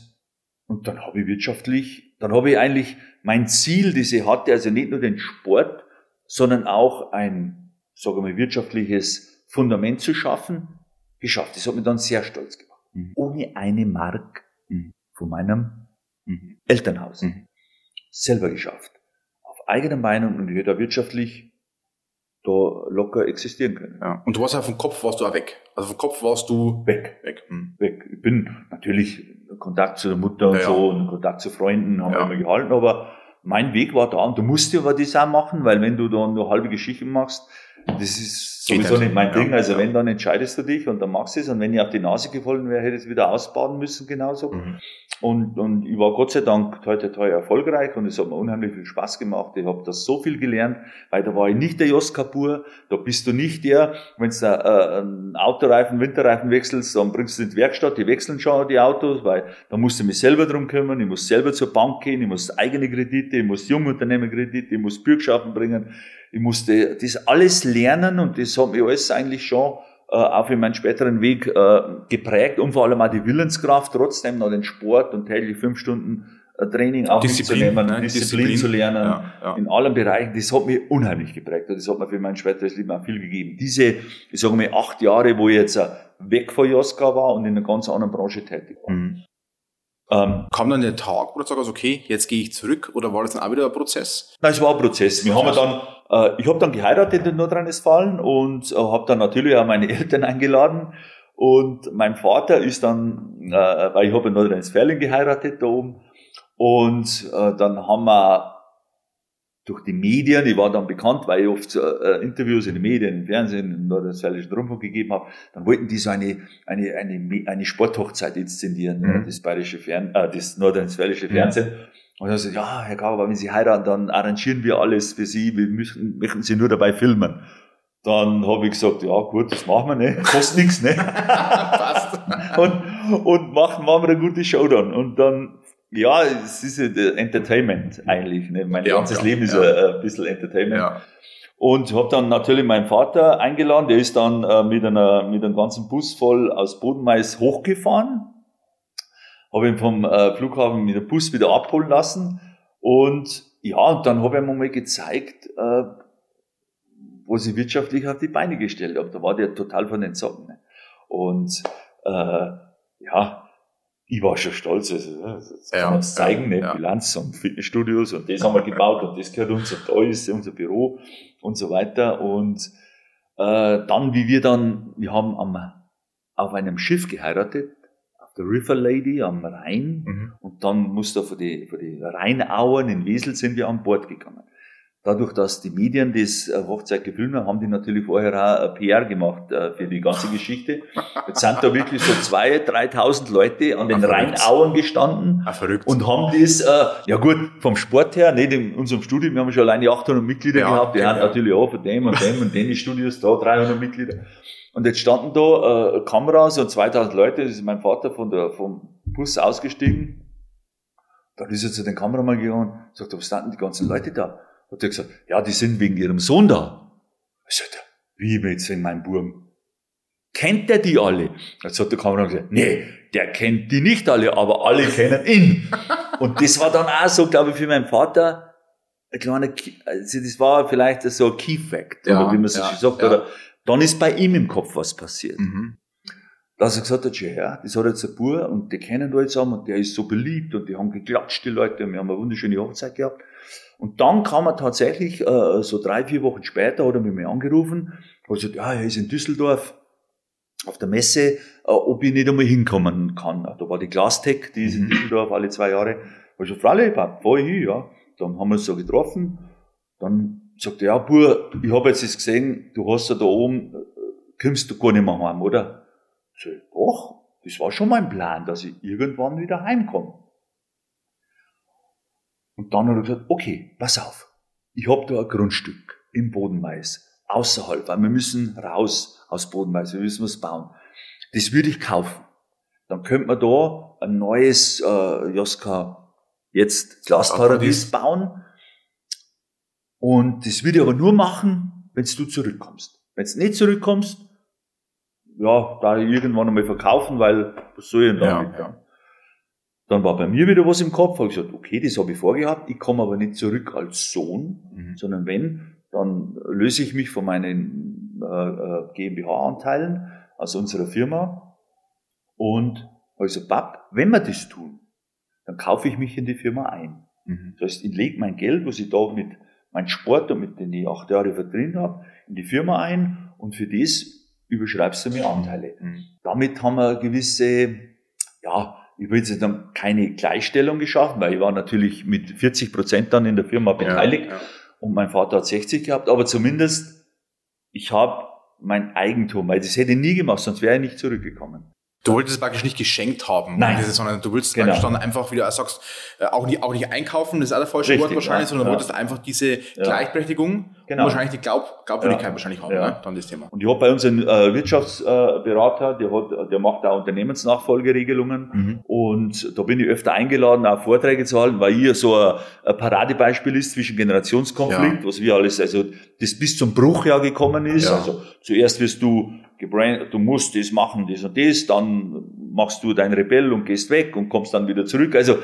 und dann habe ich wirtschaftlich, dann habe ich eigentlich mein Ziel, das ich hatte, also nicht nur den Sport, sondern auch ein, sagen wir mal, wirtschaftliches Fundament zu schaffen, geschafft. Das hat mich dann sehr stolz gemacht mhm. ohne eine Mark mhm. von meinem mhm. Elternhaus. Mhm. Selber geschafft. Auf eigenen Beinen und ich hätte wirtschaftlich da locker existieren können. Ja. Und du warst ja vom Kopf warst du auch weg. Also vom Kopf warst du weg. Weg. Mhm. weg. Ich bin natürlich Kontakt zu der Mutter und ja, so und Kontakt zu Freunden haben wir immer gehalten, aber mein Weg war da und du musst ja aber das auch machen, weil wenn du dann nur halbe Geschichten machst, das ist sowieso nicht mein Ding. Also wenn, dann entscheidest du dich und dann machst du es. Und wenn ich auf die Nase gefallen wäre, hätte ich es wieder ausbauen müssen, genauso. Mhm. Und, und ich war Gott sei Dank heute teuer erfolgreich und es hat mir unheimlich viel Spaß gemacht. Ich habe da so viel gelernt, weil da war ich nicht der Jos Kapur, da bist du nicht der, wenn du äh, einen Autoreifen, Winterreifen wechselst, dann bringst du in die Werkstatt, die wechseln schon die Autos, weil da musst du mich selber drum kümmern, ich muss selber zur Bank gehen, ich muss eigene Kredite, ich muss Jungunternehmerkredite, ich muss Bürgschaften bringen, ich musste das alles lernen und das hat mich alles eigentlich schon äh, auch in meinem späteren Weg äh, geprägt und vor allem auch die Willenskraft, trotzdem noch den Sport und täglich fünf Stunden äh, Training auch Disziplin, ne? Disziplin, Disziplin, zu lernen, ja, ja. in allen Bereichen, das hat mich unheimlich geprägt und das hat mir für mein späteres Leben auch viel gegeben. Diese, ich sage mal, acht Jahre, wo ich jetzt weg von Joska war und in einer ganz anderen Branche tätig war. Mhm. Ähm, Kam dann der Tag, wo du sagst, okay, jetzt gehe ich zurück oder war das dann auch wieder ein Prozess? Nein, es war ein Prozess. Wir haben dann, äh, ich habe dann geheiratet in Nordrhein-Westfalen und äh, habe dann natürlich auch meine <laughs> Eltern eingeladen. Und mein Vater ist dann, äh, weil ich habe in Nordrhein-Westfalen geheiratet da oben. Und äh, dann haben wir durch die Medien, ich war dann bekannt, weil ich oft äh, Interviews in den Medien, im Fernsehen, im Nordrhein-Westfälischen Rundfunk gegeben habe, dann wollten die so eine, eine, eine, eine Sporthochzeit inszenieren, mhm. das bayerische Fern, äh, das nordrhein-westfälische Fernsehen. Mhm. Und dann so, ja, Herr Gauer, wenn Sie heiraten, dann arrangieren wir alles für Sie, wir müssen, möchten Sie nur dabei filmen. Dann habe ich gesagt, ja gut, das machen wir, <laughs> ne? Kostet nichts, ne? Passt. und, und machen, machen wir eine gute Show dann. Und dann ja, es ist Entertainment eigentlich. Ne? Mein ja, ganzes ja, Leben ist ja. ein bisschen Entertainment. Ja. Und habe dann natürlich meinen Vater eingeladen, der ist dann äh, mit, einer, mit einem ganzen Bus voll aus Bodenmais hochgefahren. Habe ihn vom äh, Flughafen mit dem Bus wieder abholen lassen. Und ja, und dann habe ich ihm mal gezeigt, äh, wo sie wirtschaftlich auf die Beine gestellt haben. Da war der total von den Socken. Ne? Und äh, ja, ich war schon stolz, also, das kann ja, man zeigen, ne? Ja. Bilanz und Fitnessstudios und das haben wir gebaut und das gehört uns und da ist unser Büro und so weiter. Und äh, dann, wie wir dann, wir haben am, auf einem Schiff geheiratet, auf der River Lady am Rhein mhm. und dann musste für die, für die Rheinauen in Wesel sind wir an Bord gegangen dadurch, dass die Medien das äh, Hochzeit gefilmt haben, haben die natürlich vorher auch PR gemacht äh, für die ganze Geschichte. Jetzt sind da wirklich so zwei, dreitausend Leute an den Rheinauen gestanden ah, und haben das, äh, ja gut, vom Sport her, nicht in unserem Studio, wir haben schon alleine 800 Mitglieder ja, gehabt, die haben ja. natürlich auch von dem und dem und den Studios da 300 Mitglieder. Und jetzt standen da äh, Kameras und 2000 Leute, das ist mein Vater von der, vom Bus ausgestiegen. Dann ist er zu den Kameramann gegangen und sagt, was standen die ganzen Leute da? Hat er gesagt, ja, die sind wegen ihrem Sohn da. Ich sagte, wie jetzt wegen meinem Buben? Kennt er die alle? Jetzt hat der Kameramann gesagt, nee, der kennt die nicht alle, aber alle kennen ihn. <laughs> Und das war dann auch so, glaube ich, für meinen Vater, ein kleiner, also das war vielleicht so ein Key Fact, ja, oder wie man es ja, sagt, ja. oder dann ist bei ihm im Kopf was passiert. Mhm. Dass er gesagt hat, ja, das hat jetzt ein Bub und die kennen da jetzt zusammen und der ist so beliebt und die haben geklatscht, die Leute, und wir haben eine wunderschöne Hochzeit gehabt. Und dann kam er tatsächlich, äh, so drei, vier Wochen später, hat er mich angerufen, hat gesagt, ja, er ist in Düsseldorf auf der Messe, äh, ob ich nicht einmal hinkommen kann. Da war die Glastech, die ist in mhm. Düsseldorf alle zwei Jahre. Ich gesagt, Fralle, fahr ich hin, ja. Dann haben wir uns so getroffen. Dann sagte er, ja, Bur, ich habe jetzt gesehen, du hast ja da oben, äh, kommst du gar nicht mehr heim, oder? Ich sag, doch, das war schon mein Plan, dass ich irgendwann wieder heimkomme. Und dann hat er gesagt, okay, pass auf, ich habe da ein Grundstück im Bodenmais, außerhalb, weil wir müssen raus aus Bodenmais, wir müssen was bauen. Das würde ich kaufen. Dann könnte man da ein neues äh, Joska jetzt Glasparadies bauen. Und das würde ich aber nur machen, wenn du zurückkommst. Wenn du nicht zurückkommst, ja, da irgendwann einmal verkaufen, weil was soll ich denn damit? Ja. Dann war bei mir wieder was im Kopf, habe ich gesagt, okay, das habe ich vorgehabt, ich komme aber nicht zurück als Sohn, mhm. sondern wenn, dann löse ich mich von meinen äh, äh GmbH-Anteilen aus unserer Firma und habe gesagt, Pap, wenn wir das tun, dann kaufe ich mich in die Firma ein. Mhm. Das heißt, ich lege mein Geld, was ich da mit meinem Sport und mit den ich acht Jahre verdient habe, in die Firma ein und für das überschreibst du mir Anteile. Mhm. Damit haben wir gewisse, ja, ich will jetzt dann keine Gleichstellung geschaffen, weil ich war natürlich mit 40 Prozent dann in der Firma beteiligt ja, ja. und mein Vater hat 60 gehabt, aber zumindest ich habe mein Eigentum, weil das hätte ich nie gemacht, sonst wäre ich nicht zurückgekommen. Du wolltest es praktisch nicht geschenkt haben, Nein. sondern du willst genau. dann einfach wieder sagst, äh, auch nicht, auch nicht einkaufen, das ist auch der falsche Richtig, Wort wahrscheinlich, ja, sondern ja. wolltest einfach diese ja. Gleichberechtigung genau. und wahrscheinlich die Glaub, Glaubwürdigkeit wahrscheinlich haben, ne? dann das Thema. Und ich habe bei uns einen äh, Wirtschaftsberater, der, hat, der macht auch Unternehmensnachfolgeregelungen mhm. und da bin ich öfter eingeladen, auch Vorträge zu halten, weil hier so ein, ein Paradebeispiel ist zwischen Generationskonflikt, was wir alles, also das bis zum Bruch ja gekommen ist. Also zuerst wirst du gebrannt, du musst das machen, das und das, dann machst du dein Rebell und gehst weg und kommst dann wieder zurück. Also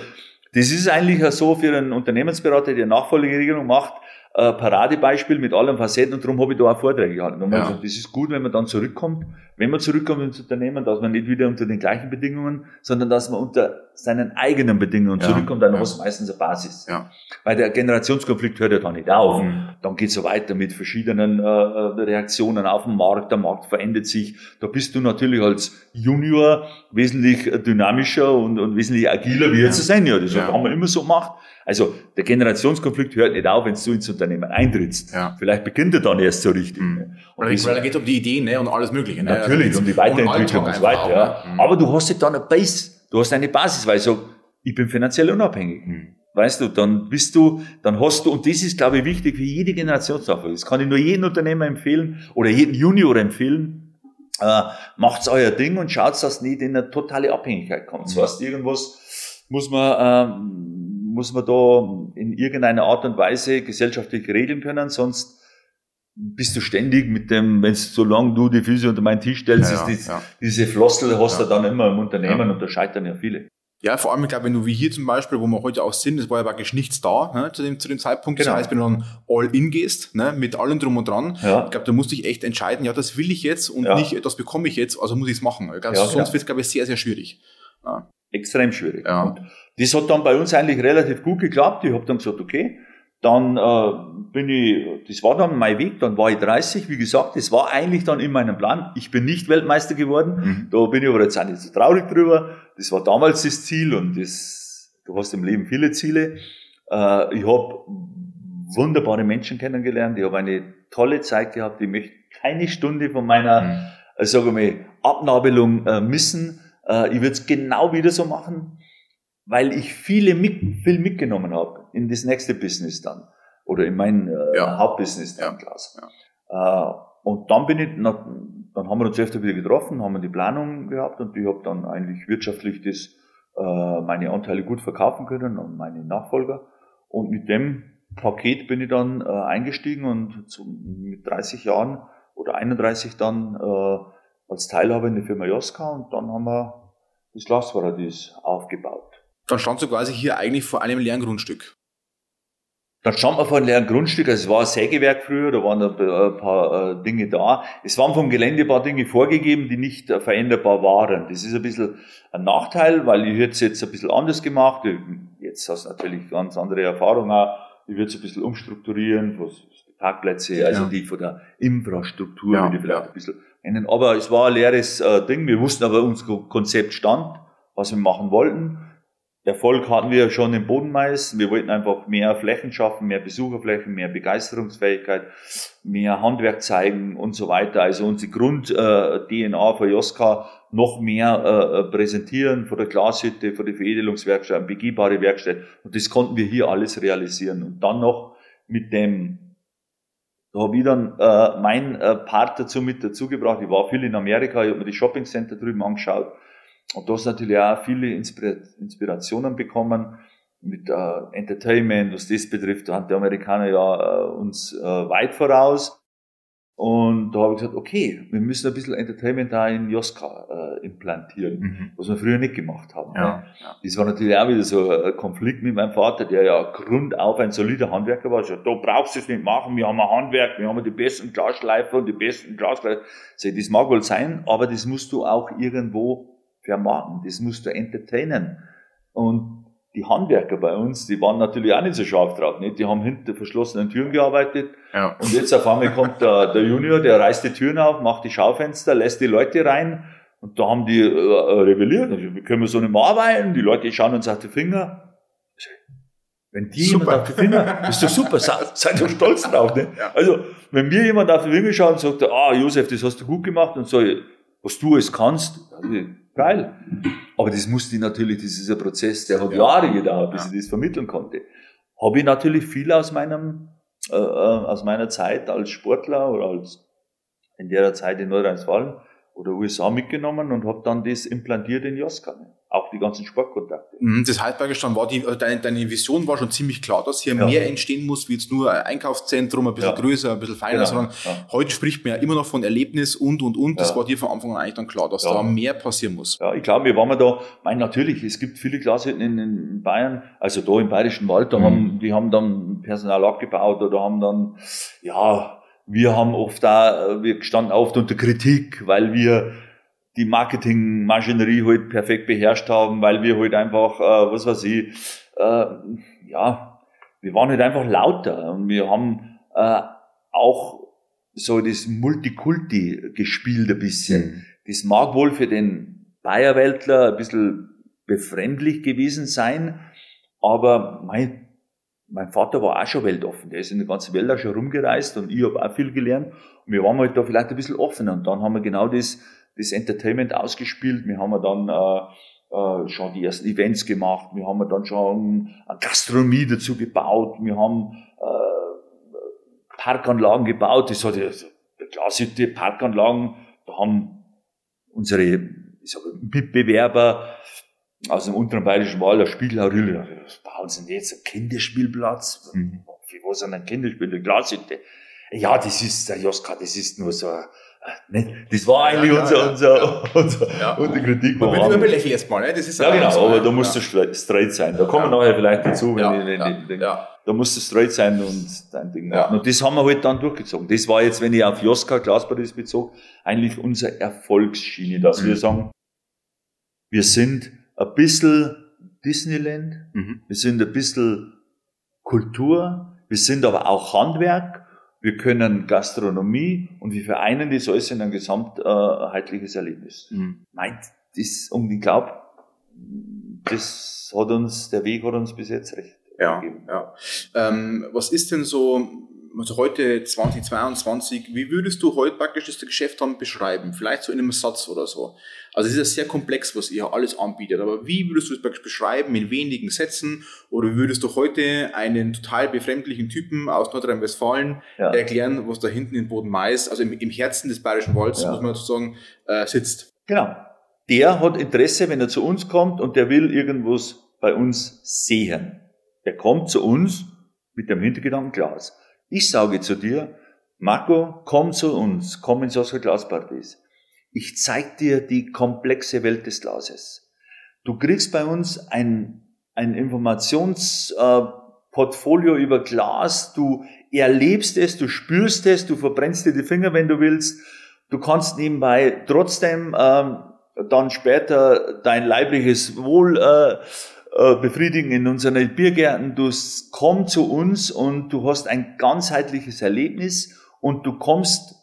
das ist eigentlich so für einen Unternehmensberater, der Nachfolgeregelung macht, ein Paradebeispiel mit allen Facetten und darum habe ich da auch Vorträge gehalten. Und ja. gesagt, das ist gut, wenn man dann zurückkommt, wenn man zurückkommt ins Unternehmen, dass man nicht wieder unter den gleichen Bedingungen, sondern dass man unter seinen eigenen Bedingungen Ja, zurückkommt, dann ja. hast du meistens eine Basis. Ja. Weil der Generationskonflikt hört ja da nicht auf. Mhm. Dann geht's so weiter mit verschiedenen äh, äh, Reaktionen auf dem Markt. Der Markt verändert sich. Da bist du natürlich als Junior wesentlich dynamischer und, und wesentlich agiler wie jetzt ein Senior. Das Ja. haben wir immer so gemacht. Also der Generationskonflikt hört nicht auf, wenn du ins Unternehmen eintrittst. Ja. Vielleicht beginnt er dann erst so richtig. Mhm. Und Weil da geht um die Ideen ne, und alles Mögliche. Ne? Natürlich, Also um die Weiterentwicklung und so weiter. einfach Ja. auch, ne? Mhm. Aber du hast ja dann eine Base, du hast eine Basis, weil so, ich bin finanziell unabhängig. Mhm. Weißt du, dann bist du, dann hast du, und das ist, glaube ich, wichtig für jede Generationssache. Das kann ich nur jedem Unternehmer empfehlen oder jedem Junior empfehlen. Äh, macht's euer Ding und schaut, dass nicht in eine totale Abhängigkeit kommt. Das Mhm. heißt, irgendwas muss man, ähm, muss man da in irgendeiner Art und Weise gesellschaftlich regeln können, sonst bist du ständig mit dem, wenn solange du die Füße unter meinen Tisch stellst, Ja, ist ja, diese Flossel hast du dann immer im Unternehmen und da scheitern ja viele. Ja, vor allem, ich glaube, wenn du wie hier zum Beispiel, wo wir heute auch sind, es war ja praktisch nichts da ne, zu, dem, zu dem Zeitpunkt. Genau. Das heißt, wenn du dann all in gehst, ne, mit allem drum und dran, Ja. ich glaube, da musst du dich echt entscheiden, ja, das will ich jetzt und Ja. nicht, das bekomme ich jetzt, also muss ich es machen. Ich glaube, Ja, sonst wird es, glaube ich, sehr, sehr schwierig. Extrem schwierig. Ja. Und das hat dann bei uns eigentlich relativ gut geklappt. Ich habe dann gesagt, okay, dann äh, bin ich, das war dann mein Weg, dann war ich 30, wie gesagt, das war eigentlich dann in meinem Plan. Ich bin nicht Weltmeister geworden, Mhm. da bin ich aber jetzt auch nicht so traurig drüber. Das war damals das Ziel und das, du hast im Leben viele Ziele. Äh, ich habe wunderbare Menschen kennengelernt, ich habe eine tolle Zeit gehabt, ich möchte keine Stunde von meiner Mhm. äh, sage mal, Abnabelung äh, missen. Äh, ich würde es genau wieder so machen, weil ich viele mit, viel mitgenommen habe in das nächste Business dann. Oder in mein äh, Ja. Hauptbusiness dann, Ja. Klaus. Äh, und dann bin ich, na, dann haben wir uns öfter wieder getroffen, haben wir die Planung gehabt und ich habe dann eigentlich wirtschaftlich das, äh, meine Anteile gut verkaufen können und meine Nachfolger. Und mit dem Paket bin ich dann äh, eingestiegen und zu, mit 30 Jahren oder 31 dann äh, als Teilhaber in der Firma Joska und dann haben wir das Glasparadies aufgebaut. Dann standst du quasi hier eigentlich vor einem leeren Grundstück. Dann stand man vor einem leeren Grundstück, also es war ein Sägewerk früher, da waren ein paar- paar äh, Dinge da. Es waren vom Gelände ein paar Dinge vorgegeben, die nicht äh, veränderbar waren. Das ist ein bisschen ein Nachteil, weil ich hätte es jetzt ein bisschen anders gemacht. Jetzt hast du natürlich ganz andere Erfahrungen auch. Ich würde es ein bisschen umstrukturieren, was die Parkplätze, also Ja. die von der Infrastruktur, Ja, würde ich vielleicht ein bisschen nennen. Aber es war ein leeres äh, Ding. Wir wussten aber, unser Konzept stand, was wir machen wollten. Erfolg hatten wir schon im Bodenmais. Wir wollten einfach mehr Flächen schaffen, mehr Besucherflächen, mehr Begeisterungsfähigkeit, mehr Handwerk zeigen und so weiter. Also unsere Grund-DNA für Joska noch mehr äh, präsentieren, von der Glashütte, von der Veredelungswerkstatt, begehbare Werkstatt. Und das konnten wir hier alles realisieren. Und dann noch mit dem, da habe ich dann äh, mein äh, Part dazu mit dazugebracht. Ich war viel in Amerika, ich habe mir die Shopping Center drüben angeschaut. Und da hast du natürlich auch viele Inspira Inspirationen bekommen mit äh, Entertainment, was das betrifft. Da haben die Amerikaner ja äh, uns äh, weit voraus. Und da habe ich gesagt, okay, wir müssen ein bisschen Entertainment da in Joska äh, implantieren, Mhm. was wir früher nicht gemacht haben. Ja, ja. Das war natürlich auch wieder so ein Konflikt mit meinem Vater, der ja grundauf ein solider Handwerker war. Ich sag, da brauchst du es nicht machen, wir haben ein Handwerk, wir haben die besten Glasschleifer und die besten Glasschleifer. Das mag wohl sein, aber das musst du auch irgendwo vermarkten, das musst du entertainen. Und die Handwerker bei uns, die waren natürlich auch nicht so scharf drauf, nicht? Die haben hinter verschlossenen Türen gearbeitet, Ja. und jetzt auf einmal kommt der, der Junior, der reißt die Türen auf, macht die Schaufenster, lässt die Leute rein. Und da haben die äh, rebelliert. Also, wie können wir so nicht mehr arbeiten? Die Leute schauen uns auf die Finger. Wenn die Super. jemand auf die Finger, ist doch super, sei, seid doch stolz drauf. Ne? Ja. Also, wenn mir jemand auf die Finger schaut und sagt, ah, Josef, das hast du gut gemacht und so, was du es kannst, also, geil. Aber das musste ich natürlich, das ist ein Prozess, der hat Ja. Jahre gedauert, bis Ja. ich das vermitteln konnte. Habe ich natürlich viel aus meinem äh, äh, aus meiner Zeit als Sportler oder als in der Zeit in Nordrhein-Westfalen oder USA mitgenommen und habe dann das implantiert in Joska. Auch die ganzen Sportkontakte. Mhm, Das heißt, praktisch dann war die, also deine, deine Vision war schon ziemlich klar, dass hier Ja. mehr entstehen muss, wie jetzt nur ein Einkaufszentrum, ein bisschen Ja. größer, ein bisschen feiner, Genau, sondern ja. heute spricht man ja immer noch von Erlebnis und, und, und. Das war dir von Anfang an eigentlich dann klar, dass da mehr passieren muss. Ja, ich glaube, wir waren da, mein, natürlich, es gibt viele Glashütten in, in Bayern, also da im Bayerischen Wald, da Mhm. haben, die haben dann Personal abgebaut oder haben dann, ja, wir haben oft da, wir standen oft unter Kritik, weil wir die Marketingmaschinerie halt perfekt beherrscht haben, weil wir halt einfach, äh, was weiß ich, äh, ja, wir waren halt einfach lauter und wir haben äh, auch so das Multikulti gespielt ein bisschen. Mhm. Das mag wohl für den Bayerweltler ein bisschen befremdlich gewesen sein, aber mein, mein Vater war auch schon weltoffen. Der ist in der ganzen Welt auch schon rumgereist und ich habe auch viel gelernt. Und wir waren halt da vielleicht ein bisschen offener. Und dann haben wir genau das, das Entertainment ausgespielt. Wir haben dann äh, äh, schon die ersten Events gemacht. Wir haben dann schon eine Gastronomie dazu gebaut. Wir haben äh, Parkanlagen gebaut. Das hat ja Glashütte, Parkanlagen. Da haben unsere ich sage, Mitbewerber aus dem unteren bayerischen Wald, der Spiegelharille, was bauen sie denn jetzt? Ein Kinderspielplatz? Mhm. Wie was an ein Kinderspiel? Eine Glashütte? Ja, das ist, der Joska, das ist nur so? Das war eigentlich ja, unser, ja, unser, <laughs> ja. unser, ja. unsere Kritik. Man will immer belächeln erstmal, ne? Das ist ja, genau, so, aber da musst du straight sein. Da kommen wir nachher vielleicht dazu, wenn ich, wenn ich, ja. da musst du straight sein und dein Ding machen. Und das haben wir halt dann durchgezogen. Das war jetzt, wenn ich auf Joska Glasparis bezog, eigentlich unsere Erfolgsschiene, dass mhm. wir sagen, wir sind ein bisschen Disneyland, mhm. wir sind ein bisschen Kultur, wir sind aber auch Handwerk, wir können Gastronomie und wir vereinen das alles in ein gesamtheitliches Erlebnis. Mhm. Meint das, und ich glaube, das hat uns, der Weg hat uns bis jetzt recht ja, gegeben. Ja. Ähm, was ist denn so, also heute 2022, wie würdest du heute praktisch das Geschäft dann beschreiben? Vielleicht so in einem Satz oder so. Also es ist ja sehr komplex, was ihr alles anbietet, aber wie würdest du es praktisch beschreiben in wenigen Sätzen? Oder würdest du heute einen total befremdlichen Typen aus Nordrhein-Westfalen ja. erklären, was da hinten in Boden Mais, also im, im Herzen des Bayerischen Walds, ja. muss man sozusagen, äh, sitzt? Genau. Der hat Interesse, wenn er zu uns kommt und der will irgendwas bei uns sehen. Der kommt zu uns mit dem Hintergedanken Glas. Ich sage zu dir, Marco, komm zu uns, komm ins Oscar Glasparadies. Ich zeig dir die komplexe Welt des Glases. Du kriegst bei uns ein, ein Informationsportfolio über Glas, du erlebst es, du spürst es, du verbrennst dir die Finger, wenn du willst. Du kannst nebenbei trotzdem ähm, dann später dein leibliches Wohl äh, äh, befriedigen in unseren Biergärten. Du komm zu uns und du hast ein ganzheitliches Erlebnis und du kommst,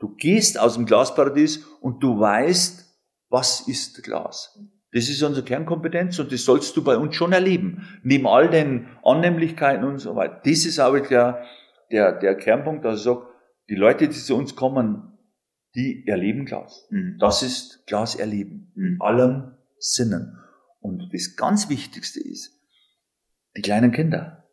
du gehst aus dem Glasparadies und du weißt, was ist Glas. Das ist unsere Kernkompetenz und das sollst du bei uns schon erleben. Neben all den Annehmlichkeiten und so weiter. Das ist aber der, der, der Kernpunkt, dass ich sage, die Leute, die zu uns kommen, die erleben Glas. Mhm. Das ist Glas erleben. In allem Sinnen. Und das ganz Wichtigste ist, die kleinen Kinder.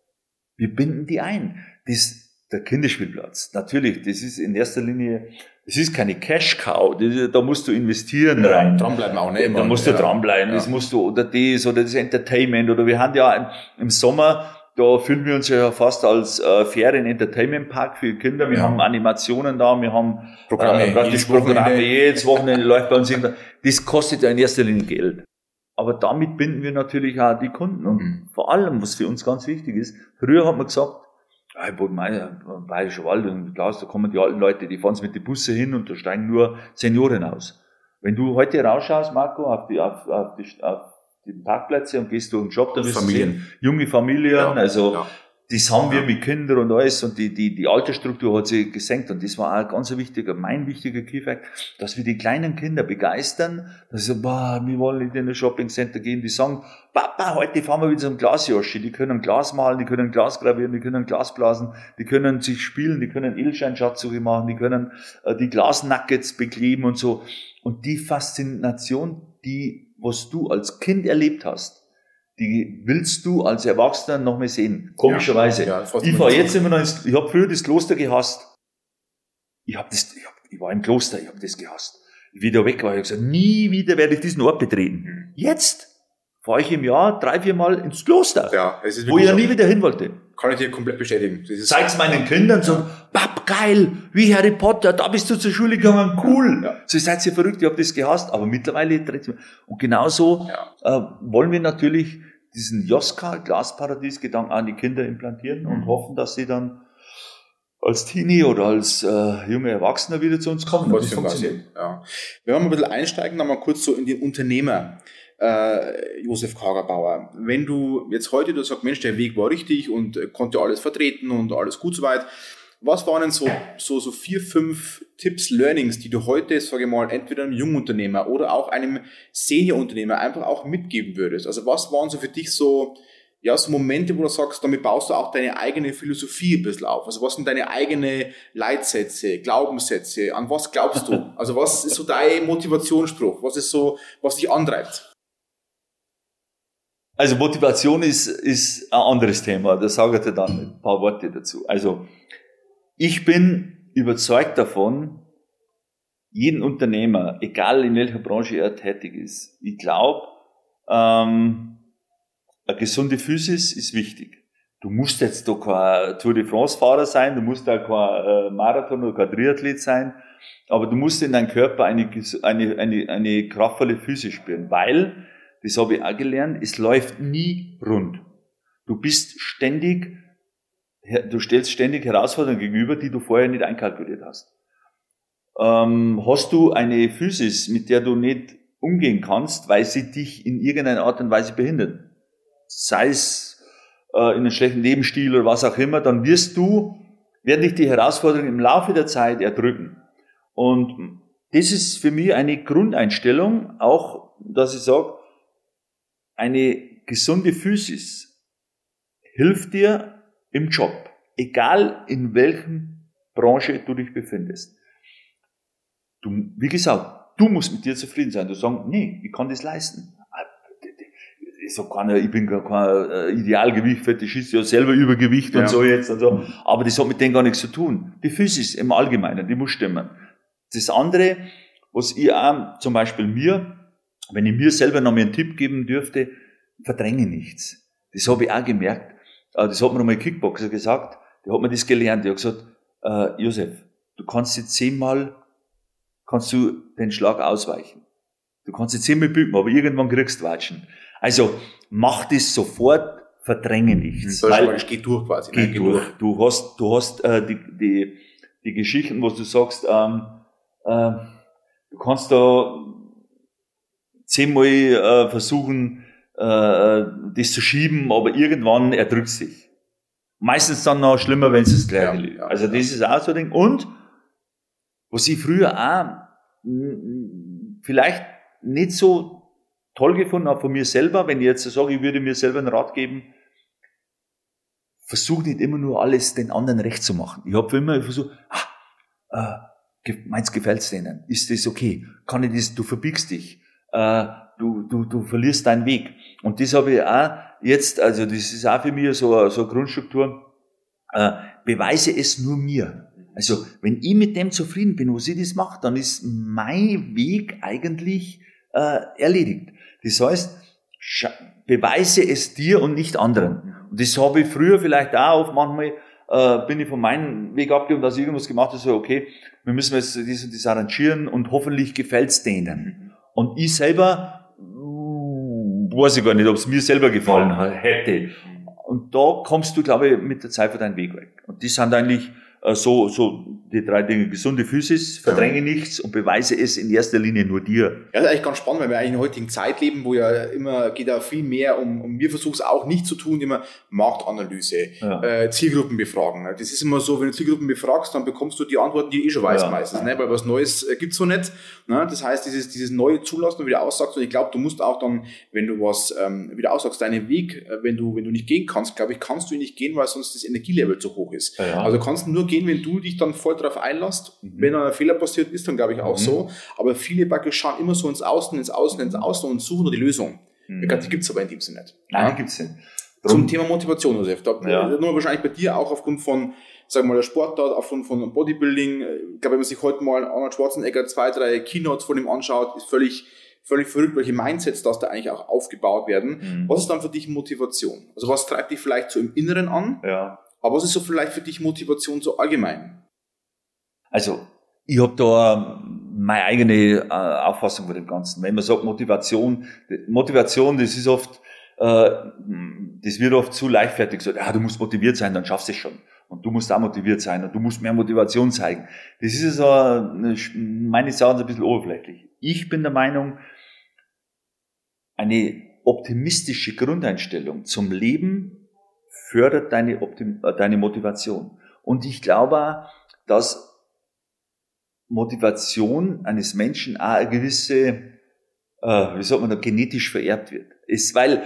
Wir binden die ein. Das, der Kinderspielplatz. Natürlich, das ist in erster Linie, das ist keine Cash-Cow, da musst du investieren ja, rein. Dranbleiben auch, ne? Da musst du ja, dranbleiben, ja. das musst du, oder das, oder das Entertainment, oder wir haben ja im Sommer, da fühlen wir uns ja fast als äh, Ferien-Entertainment-Park für Kinder. Wir ja. haben Animationen da, wir haben Programme, äh, praktisch Programme, jedes Wochenende <laughs> läuft bei uns irgendwas. Das kostet ja in erster Linie Geld. Aber damit binden wir natürlich auch die Kunden. Und mhm. vor allem, was für uns ganz wichtig ist, früher hat man gesagt, ja, ich meine, Bayerischer Wald und Glas, da kommen die alten Leute, die fahren mit den Busse hin und da steigen nur Senioren aus. Wenn du heute rausschaust, Marco, auf die, auf, auf die, auf die Parkplätze und gehst durch den Job, dann wirst Familien. du junge Familien, ja, also ja das haben wir mit Kindern und alles und die, die, die Altersstruktur hat sich gesenkt und das war auch ganz ein wichtiger, mein wichtiger Keyfact, dass wir die kleinen Kinder begeistern, dass sie sagen, boah, wir wollen in ein Shopping Center gehen, die sagen, Papa, heute fahren wir wieder zum Glasjoshi, die können Glas malen, die können Glas gravieren, die können Glas blasen, die können sich spielen, die können Edelsteinschatzsuche machen, die können äh, die Glasnuggets bekleben und so. Und die Faszination, die, was du als Kind erlebt hast, die willst du als Erwachsener noch mehr sehen. Komischerweise. Ja, ja, ich war jetzt immer noch ins, ich habe früher das Kloster gehasst. Ich habe das, ich, hab, ich war im Kloster, ich habe das gehasst. Wieder weg war, ich gesagt, nie wieder werde ich diesen Ort betreten. Jetzt fahre ich im Jahr drei, vier Mal ins Kloster, ja, es ist wo ich ja nie wieder hin wollte. Kann ich dir komplett bestätigen. Zeig's meinen Kindern so, Papp, geil, wie Harry Potter, da bist du zur Schule gegangen, cool. Ja. So seid ihr verrückt, ich habe das gehasst, aber mittlerweile dreht Und genauso ja. äh, wollen wir natürlich diesen Joska Glasparadies Gedanken an die Kinder implantieren und mhm. hoffen, dass sie dann als Teenie oder als äh, junger Erwachsener wieder zu uns kommen. Das funktioniert. Ja. Wenn wir mal ein bisschen einsteigen, dann mal kurz so in den Unternehmer. Äh, Josef Kagerbauer, wenn du jetzt heute du sagst, Mensch, der Weg war richtig und äh, konnte alles vertreten und alles gut soweit. Was waren denn so, so, so vier, fünf Tipps, Learnings, die du heute, sage ich mal, entweder einem Jungunternehmer oder auch einem Seniorunternehmer einfach auch mitgeben würdest? Also was waren so für dich so ja, so Momente, wo du sagst, damit baust du auch deine eigene Philosophie ein bisschen auf. Also was sind deine eigenen Leitsätze, Glaubenssätze? An was glaubst du? <laughs> Also was ist so dein Motivationsspruch? Was ist so, was dich antreibt? Also Motivation ist, ist ein anderes Thema. Da sage ich dir dann ein paar Worte dazu. Also ich bin überzeugt davon, jeden Unternehmer, egal in welcher Branche er tätig ist, ich glaube, ähm, eine gesunde Physis ist wichtig. Du musst jetzt doch kein Tour de France Fahrer sein, du musst da kein äh, Marathon oder kein Triathlet sein, aber du musst in deinem Körper eine, eine, eine, eine kraftvolle Physis spüren, weil, das habe ich auch gelernt, es läuft nie rund. Du bist ständig, du stellst ständig Herausforderungen gegenüber, die du vorher nicht einkalkuliert hast. Ähm, hast du eine Physis, mit der du nicht umgehen kannst, weil sie dich in irgendeiner Art und Weise behindert, sei es äh, in einem schlechten Lebensstil oder was auch immer, dann wirst du, werden dich die Herausforderungen im Laufe der Zeit erdrücken. Und das ist für mich eine Grundeinstellung, auch, dass ich sage, eine gesunde Physis hilft dir im Job, egal in welchen Branche du dich befindest. Du, wie gesagt, du musst mit dir zufrieden sein. Du sagst, nee, ich kann das leisten ich sag keiner, ich bin gar kein äh, Idealgewicht, Fetischist, ja selber Übergewicht ja. und so jetzt und so. Aber das hat mit dem gar nichts zu tun. Die Physis im Allgemeinen, die muss stimmen. Das andere, was ich auch zum Beispiel mir, wenn ich mir selber noch mal einen Tipp geben dürfte, verdränge nichts. Das habe ich auch gemerkt. Äh, das hat mir nochmal ein Kickboxer gesagt, der hat mir das gelernt. Der hat gesagt, äh, Josef, du kannst jetzt zehnmal, kannst du den Schlag ausweichen. Du kannst jetzt zehnmal bücken, aber irgendwann kriegst du Watschen. Also mach das sofort, verdränge nichts. Mhm, weil es geht durch quasi. Ne? Geht, durch. durch. Du hast, du hast äh, die, die, die Geschichten, wo du sagst, ähm, äh, du kannst da zehnmal äh, versuchen, äh, das zu schieben, aber irgendwann erdrückt sich. Meistens dann noch schlimmer, wenn es das gleiche ja, ja, Also das ist auch so ein Ding. Und was ich früher auch vielleicht nicht so toll gefunden, auch von mir selber, wenn ich jetzt sage, ich würde mir selber einen Rat geben, versuch nicht immer nur alles den anderen recht zu machen. Ich habe immer versucht, ah, äh, meins gefällt's denen? Ist das okay? Kann ich das, du verbiegst dich, äh, du, du, du verlierst deinen Weg. Und das habe ich auch jetzt, also das ist auch für mich so, so eine Grundstruktur, äh, beweise es nur mir. Also wenn ich mit dem zufrieden bin, wo sie das macht, dann ist mein Weg eigentlich äh, erledigt. Das heißt, beweise es dir und nicht anderen. Und das habe ich früher vielleicht auch oft manchmal, äh, bin ich von meinem Weg abgegangen, dass ich irgendwas gemacht habe, so, okay, wir müssen jetzt dies und das arrangieren und hoffentlich gefällt's denen. Und ich selber, weiß ich gar nicht, ob es mir selber gefallen hätte. Und da kommst du, glaube ich, mit der Zeit von deinem Weg weg. Und die sind eigentlich so, so die drei Dinge, gesunde Physis, verdränge ja. nichts und beweise es in erster Linie nur dir. Ja, das ist eigentlich ganz spannend, weil wir eigentlich in der heutigen Zeit leben, wo ja immer geht da viel mehr um, um wir versuchen es auch nicht zu tun, immer Marktanalyse, ja. äh, Zielgruppen befragen. Ne? Das ist immer so, wenn du Zielgruppen befragst, dann bekommst du die Antworten, die du eh schon weißt ja. meistens, ne? weil was Neues äh, gibt's so nicht. Ne? Das heißt, dieses, dieses neue Zulassen und wieder aussagst und ich glaube, du musst auch dann, wenn du was ähm, wieder aussagst, deinen Weg, äh, wenn du wenn du nicht gehen kannst, glaube ich, kannst du ihn nicht gehen, weil sonst das Energielevel zu hoch ist. Also kannst du nur gehen, wenn du dich dann voll drauf einlässt. Mhm. Wenn ein Fehler passiert, ist dann, glaube ich, auch mhm. so. Aber viele praktisch schauen immer so ins Außen, ins Außen, ins Außen und suchen nur die Lösung. Mhm. Die gibt es aber in dem Sinne nicht. Nein, ja? die gibt es nicht. Zum Thema Motivation, Josef. Da, ja. Nur wahrscheinlich bei dir auch aufgrund von, sagen wir mal, der Sportart, aufgrund von Bodybuilding. Ich glaube, wenn man sich heute mal Arnold Schwarzenegger zwei, drei Keynotes von ihm anschaut, ist völlig, völlig verrückt, welche Mindsets das da eigentlich auch aufgebaut werden. Mhm. Was ist dann für dich Motivation? Also was treibt dich vielleicht so im Inneren an? Ja. Aber was ist so vielleicht für dich Motivation so allgemein? Also, ich habe da meine eigene äh, Auffassung von dem Ganzen. Wenn man sagt Motivation, Motivation, das ist oft, äh, das wird oft zu leichtfertig gesagt, ja, du musst motiviert sein, dann schaffst du es schon. Und du musst auch motiviert sein und du musst mehr Motivation zeigen. Das ist so, eine, meines Erachtens ein bisschen oberflächlich. Ich bin der Meinung, eine optimistische Grundeinstellung zum Leben fördert deine, Optim äh, deine Motivation. Und ich glaube, dass Motivation eines Menschen auch eine gewisse, äh, wie sagt man genetisch vererbt wird. Ist, weil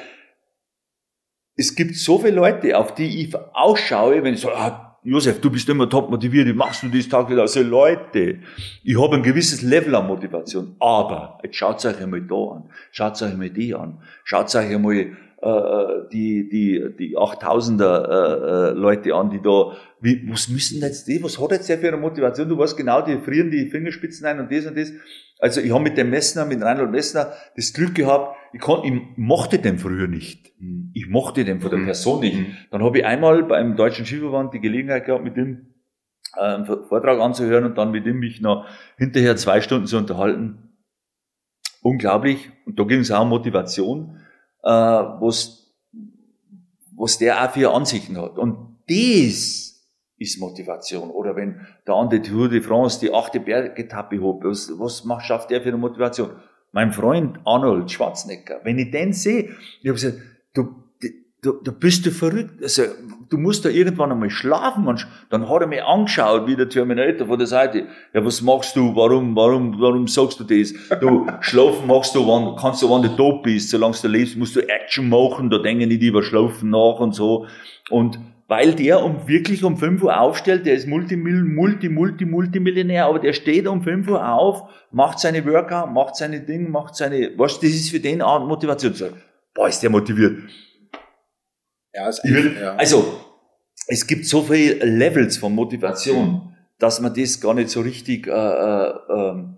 es gibt so viele Leute, auf die ich ausschaue, wenn ich so, ah, Josef, du bist immer top motiviert, wie machst du das Tag wieder? Also Leute, ich habe ein gewisses Level an Motivation, aber jetzt schaut euch einmal da an, schaut euch einmal die an, schaut euch einmal äh, die, die, die 8000er äh, äh, Leute an, die da, wie, was müssen jetzt die, was hat jetzt der für eine Motivation? Du weißt genau, die frieren die Fingerspitzen ein und das und das. Also ich habe mit dem Messner, mit Reinhold Messner, das Glück gehabt, ich, kon, ich mochte den früher nicht. Ich mochte den von der mhm. Person nicht. Mhm. Dann habe ich einmal beim Deutschen Skiverband die Gelegenheit gehabt, mit dem äh, einen Vortrag anzuhören und dann mit ihm mich noch hinterher zwei Stunden zu unterhalten. Unglaublich. Und da ging es auch um Motivation, äh, was, was der auch für Ansichten hat. Und das ist Motivation. Oder wenn der andere Tour de France die achte Bergetappe hob, was, was macht, schafft der für eine Motivation? Mein Freund Arnold Schwarzenegger, wenn ich den sehe, ich habe gesagt, du, du, du bist du verrückt. Also, du musst da irgendwann einmal schlafen. Und dann hat er mich angeschaut, wie der Terminator von der Seite. Ja, was machst du? Warum, warum, warum sagst du das? Du, <laughs> schlafen machst du, wann, kannst du, wann du tot bist. Solange du lebst, musst du Action machen. Da denken nicht über Schlafen nach und so. Und weil der um wirklich um 5 Uhr aufstellt, der ist Multimil, Multi, Multi, Multimillionär, aber der steht um 5 Uhr auf, macht seine Workout, macht seine Dinge, macht seine, was, das ist für den Art Motivation. Boah, ist der motiviert. Ja, ist will, ja. Also, es gibt so viele Levels von Motivation, dass man das gar nicht so richtig äh, äh, ähm,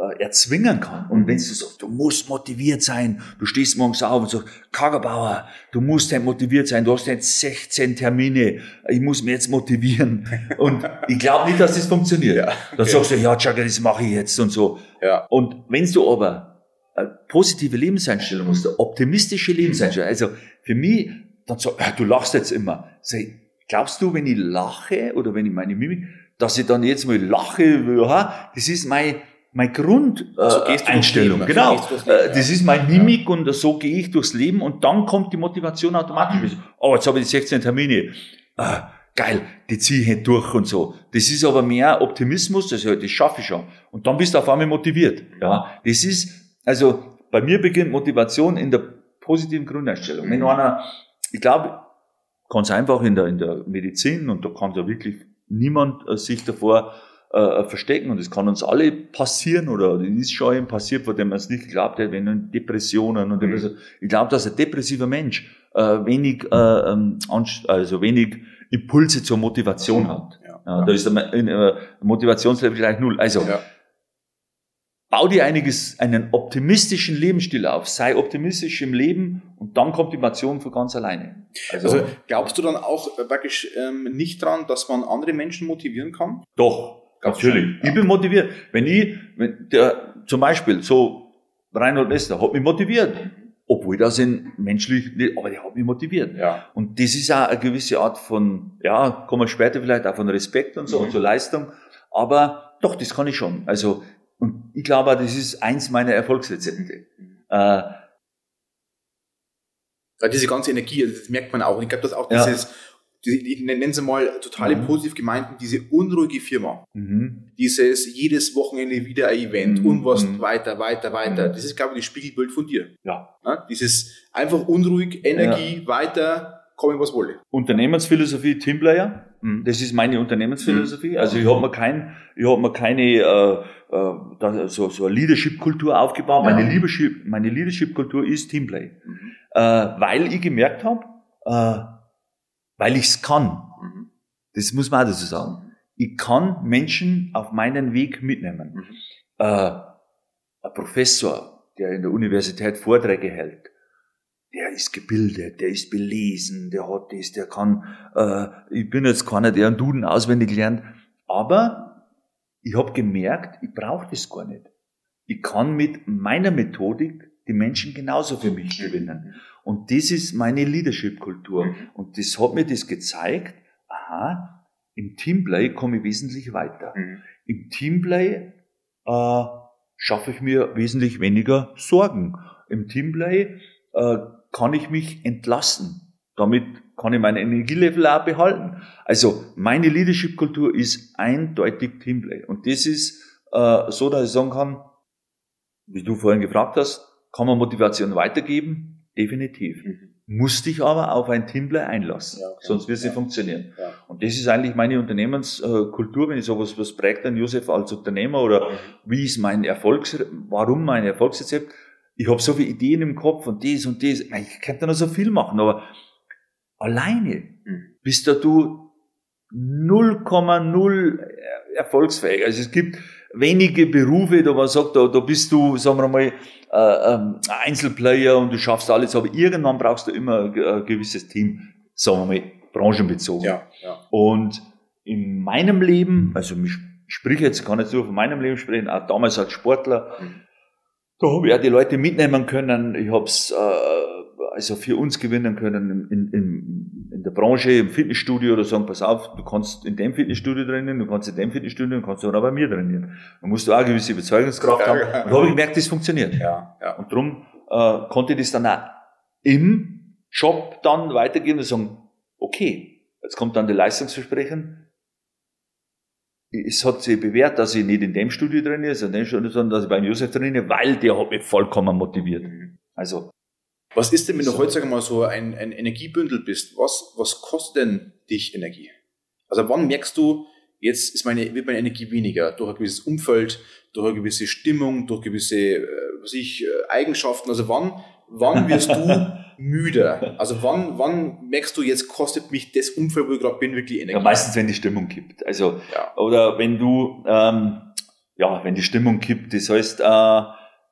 äh, erzwingen kann. Und wenn du sagst, du musst motiviert sein, du stehst morgens auf und sagst, Kagerbauer, du musst halt motiviert sein, du hast jetzt 16 Termine, ich muss mich jetzt motivieren. <laughs> Und ich glaube nicht, dass das funktioniert. Ja, okay. Dann sagst du, ja, Chaka, das mache ich jetzt und so. Ja. Und wenn du aber eine positive Lebenseinstellung hast, eine optimistische Lebenseinstellung, also für mich, dann so, ja, du lachst jetzt immer. Sag, glaubst du, wenn ich lache oder wenn ich meine Mimik, dass ich dann jetzt mal lache, das ist mein, mein Grundeinstellung. Äh, genau. Äh, das ist mein Mimik ja. und so gehe ich durchs Leben und dann kommt die Motivation automatisch. Mhm. Oh, jetzt habe ich die 16 Termine. Äh, geil, die ziehe ich nicht durch und so. Das ist aber mehr Optimismus, das, das schaffe ich schon. Und dann bist du auf einmal motiviert. Ja, das ist, also bei mir beginnt Motivation in der positiven Grundeinstellung. Mhm. Wenn einer, ich glaube, ganz einfach in der, in der Medizin und da kann ja wirklich niemand äh, sich davor äh, verstecken und es kann uns alle passieren oder es ist schon eben passiert, von dem man es nicht geglaubt hat, wenn Depressionen und mhm. ich glaube, dass ein depressiver Mensch äh, wenig äh, ähm, also wenig Impulse zur Motivation hat. Ja, ja, Da ist der äh, Motivationslevel gleich null. Also ja. Bau dir einiges, einen optimistischen Lebensstil auf, sei optimistisch im Leben und dann kommt die Motivation von ganz alleine. Also, also glaubst du dann auch praktisch ähm, nicht dran, dass man andere Menschen motivieren kann? Doch, Natürlich. Ja. Ich bin motiviert. Wenn ich, wenn der, zum Beispiel, so, Reinhold Nester hat mich motiviert. Obwohl das in menschlich, aber der hat mich motiviert. Ja. Und das ist auch eine gewisse Art von, ja, kommen wir später vielleicht auch von Respekt und so mhm. und zur Leistung. Aber doch, das kann ich schon. Also, und ich glaube, das ist eins meiner Erfolgsrezepte. Mhm. Äh, diese ganze Energie, das merkt man auch. Und ich glaube, dass auch dieses, ja ich nenne sie mal total mhm. positiv gemeinten, diese unruhige Firma. Mhm. Dieses jedes Wochenende wieder ein Event mhm. und was mhm. weiter, weiter, weiter. Mhm. Das ist, glaube ich, das Spiegelbild von dir. Ja. ja dieses einfach unruhig, Energie, ja. weiter, komme was wolle. Unternehmensphilosophie Teamplayer. Mhm. Das ist meine Unternehmensphilosophie. Also ich habe mir kein, ich habe mir keine äh, äh, so, so eine Leadership-Kultur aufgebaut. Meine Leadership, meine Leadership-Kultur ist Teamplay, äh, weil ich gemerkt habe, äh, weil ich es kann. Mhm. Das muss man auch dazu sagen. Ich kann Menschen auf meinen Weg mitnehmen. Mhm. Äh, ein Professor, der in der Universität Vorträge hält, der ist gebildet, der ist belesen, der hat das, der kann, äh, ich bin jetzt keiner, der einen Duden auswendig lernt, aber ich habe gemerkt, ich brauche das gar nicht. Ich kann mit meiner Methodik die Menschen genauso für mich gewinnen. Und das ist meine Leadership-Kultur. Und das hat mir das gezeigt, aha, im Teamplay komme ich wesentlich weiter. Mhm. Im Teamplay äh, schaffe ich mir wesentlich weniger Sorgen. Im Teamplay äh, kann ich mich entlassen. Damit kann ich mein Energielevel auch behalten. Also meine Leadership-Kultur ist eindeutig Teamplay. Und das ist äh, so, dass ich sagen kann, wie du vorhin gefragt hast, kann man Motivation weitergeben? Definitiv. Mhm. Muss dich aber auf ein Teamplay einlassen, ja, okay. sonst wird sie ja. funktionieren. Ja. Und das ist eigentlich meine Unternehmenskultur, wenn ich sage, was, was prägt dann Josef als Unternehmer oder mhm. wie ist mein Erfolgs, warum mein Erfolgsrezept? Ich habe so viele Ideen im Kopf und das und das. Ich könnte noch so viel machen, aber alleine mhm. bist da du 0,0 erfolgsfähig. Also es gibt wenige Berufe, da man sagt, da, da bist du, sagen wir mal, äh, ähm, Einzelplayer und du schaffst alles, aber irgendwann brauchst du immer ein gewisses Team, sagen wir mal, branchenbezogen. Ja, ja. Und in meinem Leben, also ich sprich jetzt, kann jetzt nur von meinem Leben sprechen, auch damals als Sportler, mhm. Da habe ich auch die Leute mitnehmen können, ich habe es äh, also für uns gewinnen können in, in, in der Branche, im Fitnessstudio oder sagen, pass auf, du kannst in dem Fitnessstudio trainieren, du kannst in dem Fitnessstudio, du kannst auch bei mir trainieren. Da musst du auch eine gewisse Überzeugungskraft ja, haben. Ja. Und da habe ich gemerkt, das funktioniert. Ja, ja. Und darum äh, konnte ich das dann auch im Job dann weitergeben und sagen, okay, jetzt kommt dann die Leistungsversprechen. Es hat sich bewährt, dass ich nicht in dem Studio trainiere, sondern dass ich beim Josef trainiere, weil der hat mich vollkommen motiviert. Mhm. Also was ist denn, wenn du heutzutage mal so ein, ein Energiebündel bist? Was, was kostet denn dich Energie? Also wann merkst du, jetzt ist meine, wird meine Energie weniger? Durch ein gewisses Umfeld, durch eine gewisse Stimmung, durch gewisse äh, was ich, äh, Eigenschaften. Also wann, wann wirst du <laughs> müde? Also wann, wann merkst du, jetzt kostet mich das Umfeld, wo ich gerade bin, wirklich Energie? Ja, meistens, wenn die Stimmung kippt. Also, ja. oder wenn du, ähm, ja, wenn die Stimmung kippt, das heißt, äh,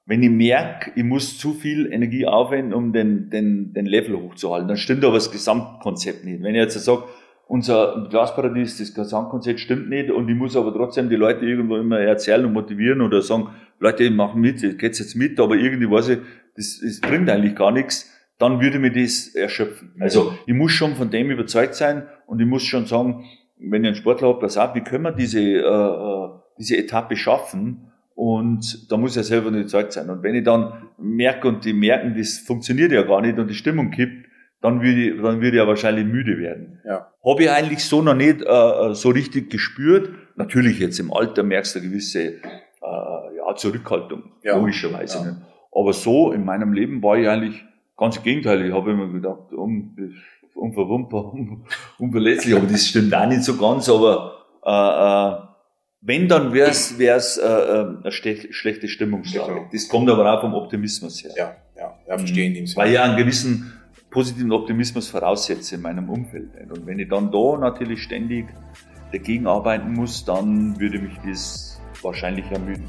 wenn ich merke, ich muss zu viel Energie aufwenden, um den, den, den Level hochzuhalten, dann stimmt aber das Gesamtkonzept nicht. Wenn ich jetzt sage, unser Glasparadies, das Gesamtkonzept stimmt nicht und ich muss aber trotzdem die Leute irgendwo immer erzählen und motivieren oder sagen, Leute, machen mit, geht's jetzt mit, aber irgendwie weiß ich, das, das bringt eigentlich gar nichts, dann würde mir das erschöpfen. Also ich muss schon von dem überzeugt sein und ich muss schon sagen, wenn ich einen Sportler habe, pass auf, wie können wir diese, äh, äh diese Etappe schaffen, und da muss er selber nicht überzeugt sein. Und wenn ich dann merke und die merken, das funktioniert ja gar nicht und die Stimmung kippt, dann würde ich, dann würde ich ja wahrscheinlich müde werden. Ja. Habe ich eigentlich so noch nicht äh, so richtig gespürt. Natürlich jetzt im Alter merkst du eine gewisse äh, ja, Zurückhaltung, ja. logischerweise. Ja. Aber so in meinem Leben war ich eigentlich ganz im Gegenteil. Ich habe immer gedacht, um, unverwundbar, unverletzlich, aber das stimmt auch nicht so ganz, aber äh, äh, wenn, dann wäre es wär's, äh, äh, eine schlechte Stimmungslage. Genau. Das kommt aber auch vom Optimismus her. Ja, ja, ja verstehe in dem Sinne. Weil ich einen gewissen positiven Optimismus voraussetze in meinem Umfeld. Und wenn ich dann da natürlich ständig dagegen arbeiten muss, dann würde mich das wahrscheinlich ermüden.